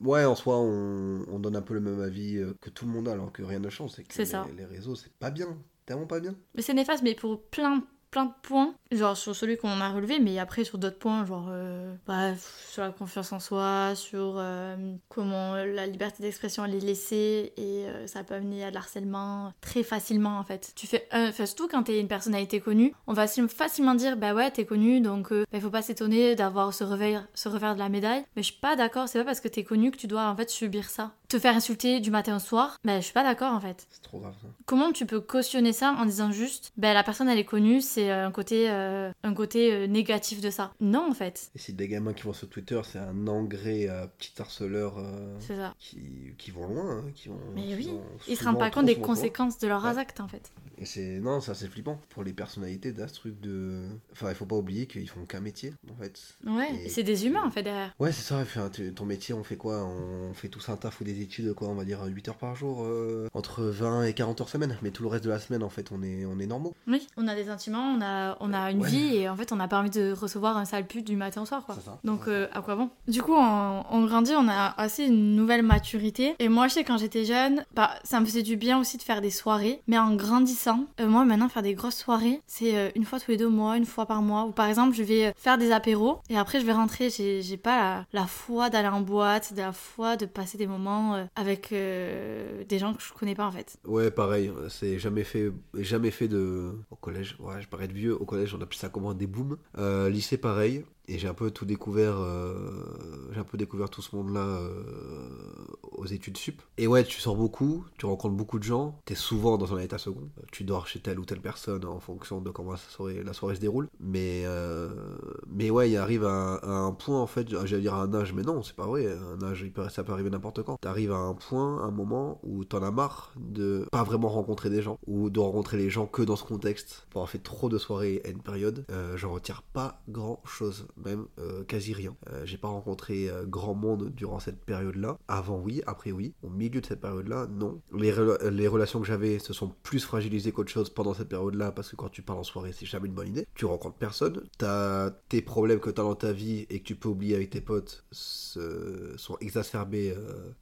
ouais, en soi, on, on donne un peu le même avis euh, que tout le monde a, alors que rien ne change. C'est que C'est les, ça. les réseaux, c'est pas bien. Tellement pas bien. Mais c'est néfaste, mais pour plein, plein de points. Genre sur celui qu'on a relevé, mais après sur d'autres points, genre euh, bah, sur la confiance en soi, sur euh, comment la liberté d'expression elle est laissée et euh, ça peut amener à de l'harcèlement très facilement en fait. Tu fais, euh, enfin, surtout quand t'es une personnalité connue, on va facilement- dire bah ouais t'es connu donc euh, bah, il faut pas s'étonner d'avoir ce revers, ce revers de la médaille. Mais je suis pas d'accord, c'est pas parce que t'es connu que tu dois en fait subir ça. Te faire insulter du matin au soir, bah je suis pas d'accord en fait. C'est trop grave ça. Comment tu peux cautionner ça en disant juste, ben la personne elle est connue, c'est un côté, euh, un côté euh, négatif de ça? Non en fait, Et si des gamins qui vont sur Twitter, c'est un engrais à petits harceleurs euh, c'est ça. qui, qui vont loin, hein, qui vont. Mais qui oui, vont Ils se rendent pas compte des loin. conséquences de leurs Ouais. actes en fait. Et c'est. Non, ça c'est flippant. Pour les personnalités, d'un truc de. Enfin, il faut pas oublier qu'ils font qu'un métier, en fait. Ouais, Et- c'est des humains en fait derrière. Ouais, c'est ça. ton métier, on fait quoi? On fait tous un taf ou des études, quoi, on va dire 8 heures par jour, euh, entre 20 et 40 heures semaine. Mais tout le reste de la semaine, en fait, on est, on est normaux. Oui, on a des sentiments, on a, on a une Ouais. vie et en fait on n'a pas envie de recevoir un sale pute du matin au soir quoi. Ça. Donc euh, à quoi bon? Du coup on, on grandit, on a assez une nouvelle maturité. Et moi je sais quand j'étais jeune, bah ça me faisait du bien aussi de faire des soirées. Mais en grandissant, euh, moi maintenant faire des grosses soirées, c'est euh, une fois tous les deux mois, une fois par mois. Ou par exemple je vais euh, faire des apéros et après je vais rentrer. J'ai pas la, foi d'aller en boîte, de la foi de passer des moments avec des gens que je connais pas en fait. Ouais, pareil. C'est jamais fait, jamais fait de. Au collège, ouais, je parais de vieux. Au collège, on appelait ça comment? Des booms. Lycée, pareil. Et j'ai un peu tout découvert. euh, J'ai un peu découvert tout ce monde-là euh, aux études sup. Et ouais, tu sors beaucoup, tu rencontres beaucoup de gens. T'es souvent dans un état second. Tu dors chez telle ou telle personne en fonction de comment la soirée, se déroule. Mais, euh, mais ouais, il arrive à, à un point, en fait, j'allais dire à un âge, mais non, c'est pas vrai. Un âge, ça peut arriver n'importe quand. T'arrives à un point, un moment où t'en as marre de pas vraiment rencontrer des gens ou de rencontrer les gens que dans ce contexte. Pour avoir fait trop de soirées à une période, j'en retire pas grand chose, même euh, quasi rien. Euh, J'ai pas rencontré euh, grand monde durant cette période-là. Avant, oui, après, oui. Au milieu de cette période-là, non. Les, rela- les relations que j'avais se sont plus fragilisées qu'autre chose pendant cette période-là parce que quand tu pars en soirée, c'est jamais une bonne idée. Tu rencontres personne. T'as tes problèmes que t'as dans ta vie et que tu peux oublier avec tes potes se- sont exacerbés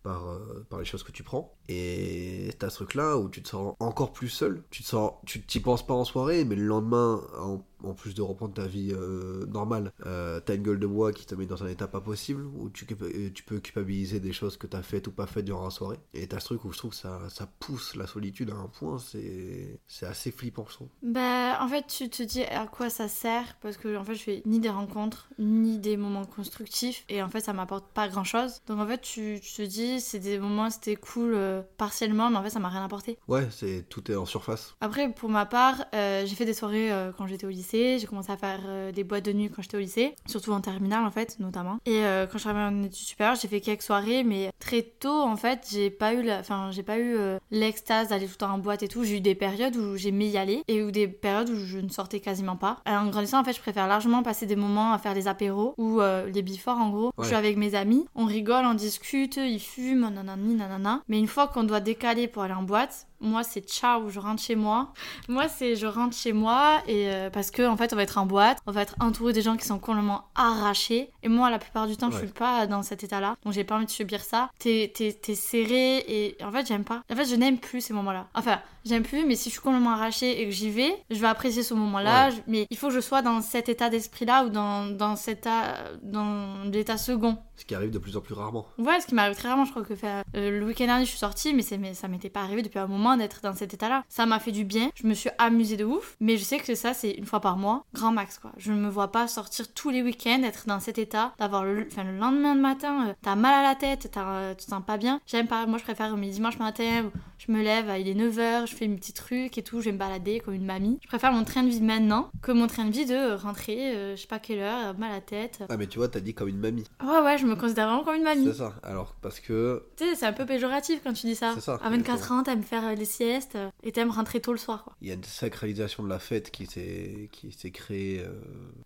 par, par les choses que tu prends. Et t'as ce truc-là où tu te sens encore plus seul. Tu te sens, tu t'y penses pas en soirée, mais le lendemain, en, en plus de reprendre ta vie euh, normale, euh, t'as une gueule de bois qui te met dans un état pas possible, où tu, euh, tu peux culpabiliser des choses que t'as faites ou pas faites durant la soirée. Et t'as ce truc où je trouve que ça, ça pousse la solitude à un point, c'est, assez flippant, je trouve. Bah, en fait, tu te dis à quoi ça sert parce que en fait, je fais ni des rencontres ni des moments constructifs et en fait, ça m'apporte pas grand chose. Donc en fait, tu, tu te dis, c'est des moments, c'était cool euh, partiellement, mais en fait, ça m'a rien apporté. Ouais, c'est, tout est en surface. Après, pour ma part, j'ai fait des soirées quand j'étais au lycée, j'ai commencé à faire euh, des boîtes de nuit quand j'étais au lycée, surtout en terminale en fait, notamment. Et euh, quand je suis arrivée en études supérieures, j'ai fait quelques soirées, mais très tôt en fait, j'ai pas eu, la... enfin, j'ai pas eu euh, l'extase d'aller tout le temps en boîte et tout. J'ai eu des périodes où j'aimais y aller et ou des périodes où je ne sortais quasiment pas. Alors, en grandissant, en fait, je préfère largement passer des moments à faire des apéros ou les before en gros. où Je Ouais. suis avec mes amis, on rigole, on discute, ils fument, nanani, nanana. Mais une fois qu'on doit décaler pour aller en boîte, moi c'est ciao, je rentre chez moi. Moi c'est je rentre chez moi et euh, parce que en fait on va être en boîte, on va être entouré des gens qui sont complètement arrachés. Et moi la plupart du temps je suis pas dans cet état-là, donc j'ai pas envie de subir ça. T'es t'es- t'es serré et en fait j'aime pas. En fait je n'aime plus ces moments-là. Enfin j'aime plus, mais si je suis complètement arrachée et que j'y vais, je vais apprécier ce moment-là. Ouais. Mais il faut que je sois dans cet état d'esprit-là ou dans, dans cet état, dans l'état second. Ce qui arrive de plus en plus rarement. Ouais, ce qui m'arrive très rarement, je crois que euh, le week-end dernier je suis sortie, mais, mais ça m'était pas arrivé depuis un moment d'être dans cet état-là. Ça m'a fait du bien, je me suis amusée de ouf, mais je sais que ça c'est une fois par mois, grand max quoi. Je ne me vois pas sortir tous les week-ends, être dans cet état, d'avoir le, enfin, le lendemain de matin, euh, t'as mal à la tête, t'as, euh, tu te sens pas bien. J'aime pas, moi je préfère mes dimanches matin je me lève, il est 9h, je fais mes petits trucs et tout, je vais me balader comme une mamie. Je préfère mon train de vie maintenant que mon train de vie de rentrer, euh, je sais pas quelle heure, mal à la tête. Ah, mais tu vois, t'as dit comme une mamie. Ouais, ouais, je me considère vraiment comme une mamie. C'est ça. Alors, parce que. Tu sais, c'est un peu péjoratif quand tu dis ça. C'est ça, À 24 ans, t'aimes faire des siestes euh, et t'aimes rentrer tôt le soir, quoi. Il y a une sacralisation de la fête qui s'est qui s'est créée euh,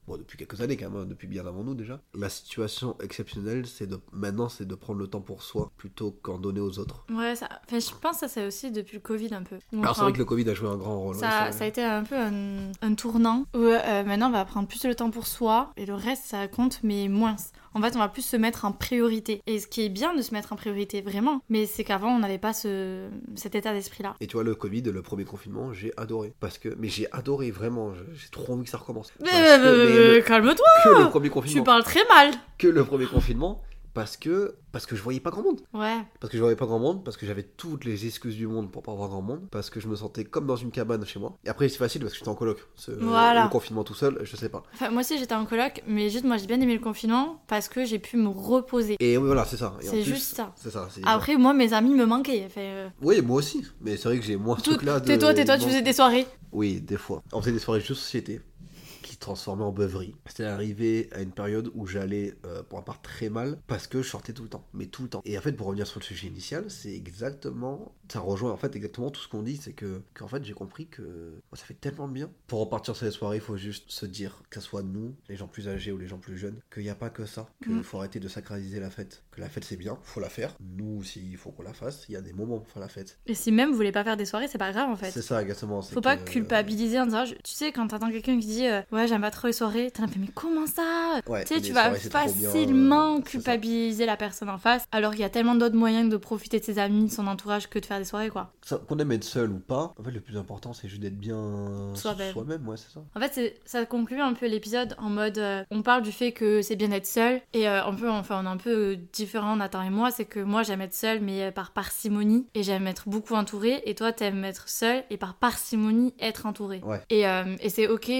bon, depuis quelques années quand même, hein, depuis bien avant nous déjà. La situation exceptionnelle, c'est de maintenant, c'est de prendre le temps pour soi plutôt qu'en donner aux autres. Ouais, ça... enfin, je pense que ça, c'est aussi depuis le Covid un peu. Donc, Alors c'est vrai que le Covid a joué un grand rôle. ouais, ça, ça a été un peu un, un tournant où euh, maintenant on va prendre plus le temps pour soi et le reste ça compte mais moins. En fait, on va plus se mettre en priorité. Et ce qui est bien de se mettre en priorité, vraiment, mais c'est qu'avant on n'avait pas ce... cet état d'esprit-là. Et tu vois, le Covid, le premier confinement, j'ai adoré. Parce que, mais j'ai adoré vraiment, j'ai trop envie que ça recommence. Mais, calme-toi, que le premier tu confinement. parles très mal. Que le premier confinement, parce que, parce que je voyais pas grand monde. Ouais, Parce que je voyais pas grand monde, parce que j'avais toutes les excuses du monde pour pas voir grand monde, parce que je me sentais comme dans une cabane chez moi. Et après, c'est facile parce que j'étais en coloc. Ce- Voilà. Le confinement tout seul, je sais pas. Enfin, moi aussi j'étais en coloc, mais juste moi j'ai bien aimé le confinement parce que j'ai pu me reposer. Et oui, voilà, c'est ça. C'est juste ça. C'est ça. Après, moi mes amis me manquaient. Enfin, euh, Oui, moi aussi. Mais c'est vrai que j'ai moins ce truc-là. de- Tais-toi, tais-toi, tu faisais des soirées. Oui, des fois. On faisait des soirées jeux de société transformait en beuverie. C'est arrivé à une période où j'allais, euh, pour ma part, très mal parce que je sortais tout le temps, mais tout le temps. Et en fait, pour revenir sur le sujet initial, c'est exactement, ça rejoint en fait exactement tout ce qu'on dit, c'est que qu'en fait j'ai compris que oh, ça fait tellement bien. Pour repartir sur les soirées, il faut juste se dire, que ce soit nous, les gens plus âgés ou les gens plus jeunes, qu'il n'y a pas que ça, qu'il Mm. faut arrêter de sacraliser la fête, que la fête c'est bien, faut la faire. Nous aussi, il faut qu'on la fasse. Il y a des moments pour faire la fête. Et si même vous voulez pas faire des soirées, c'est pas grave en fait. C'est ça exactement. Faut pas culpabiliser en disant, je- tu sais, quand t'entends quelqu'un qui dit euh, ouais, j'aime pas trop les soirées, t'es là, mais comment ça? Ouais, Tu sais, tu vas bien, facilement euh, culpabiliser la personne en face, alors qu'il y a tellement d'autres moyens de profiter de ses amis, de son entourage que de faire des soirées quoi. Qu'on aime être seul ou pas, en fait, le plus important, c'est juste d'être bien Soi-même. soi-même, ouais, c'est ça. En fait, ça conclut un peu l'épisode en mode euh, on parle du fait que c'est bien d'être seul et euh, un peu enfin on est un peu différents Nathan et moi, c'est que moi j'aime être seul mais euh, par parcimonie et j'aime être beaucoup entourée et toi t'aimes être seul et par parcimonie être entouré. Ouais. Et, euh, et c'est ok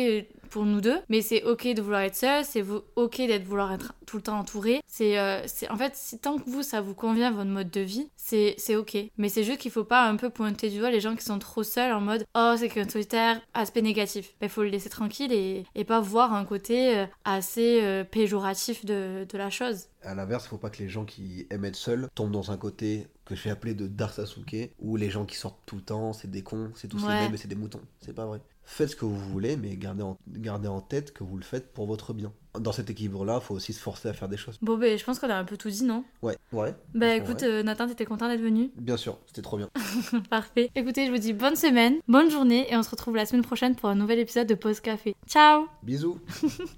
pour nous deux, mais c'est ok de vouloir être seul, c'est ok d'être vouloir être tout le temps entouré. C'est euh, en fait tant que vous ça vous convient votre mode de vie, c'est ok. Mais c'est juste qu'il faut pas un peu pointer du doigt les gens qui sont trop seuls en mode oh c'est qu'un solitaire aspect négatif. Il faut le laisser tranquille et, et pas voir un côté euh, assez euh, péjoratif de, de la chose. À l'inverse, faut pas que les gens qui aiment être seuls tombent dans un côté que je vais appeler de Dark Sasuke, où les gens qui sortent tout le temps, c'est des cons, c'est tous Ouais. les mêmes et c'est des moutons. C'est pas vrai. Faites ce que vous voulez, mais gardez en, gardez en tête que vous le faites pour votre bien. Dans cet équilibre-là, faut aussi se forcer à faire des choses. Bon ben je pense qu'on a un peu tout dit non? Ouais, ouais. Bah écoute euh, Nathan t'étais content d'être venu? Bien sûr, c'était trop bien. Parfait. Écoutez je vous dis bonne semaine, bonne journée et on se retrouve la semaine prochaine pour un nouvel épisode de Pause Café. Ciao Bisous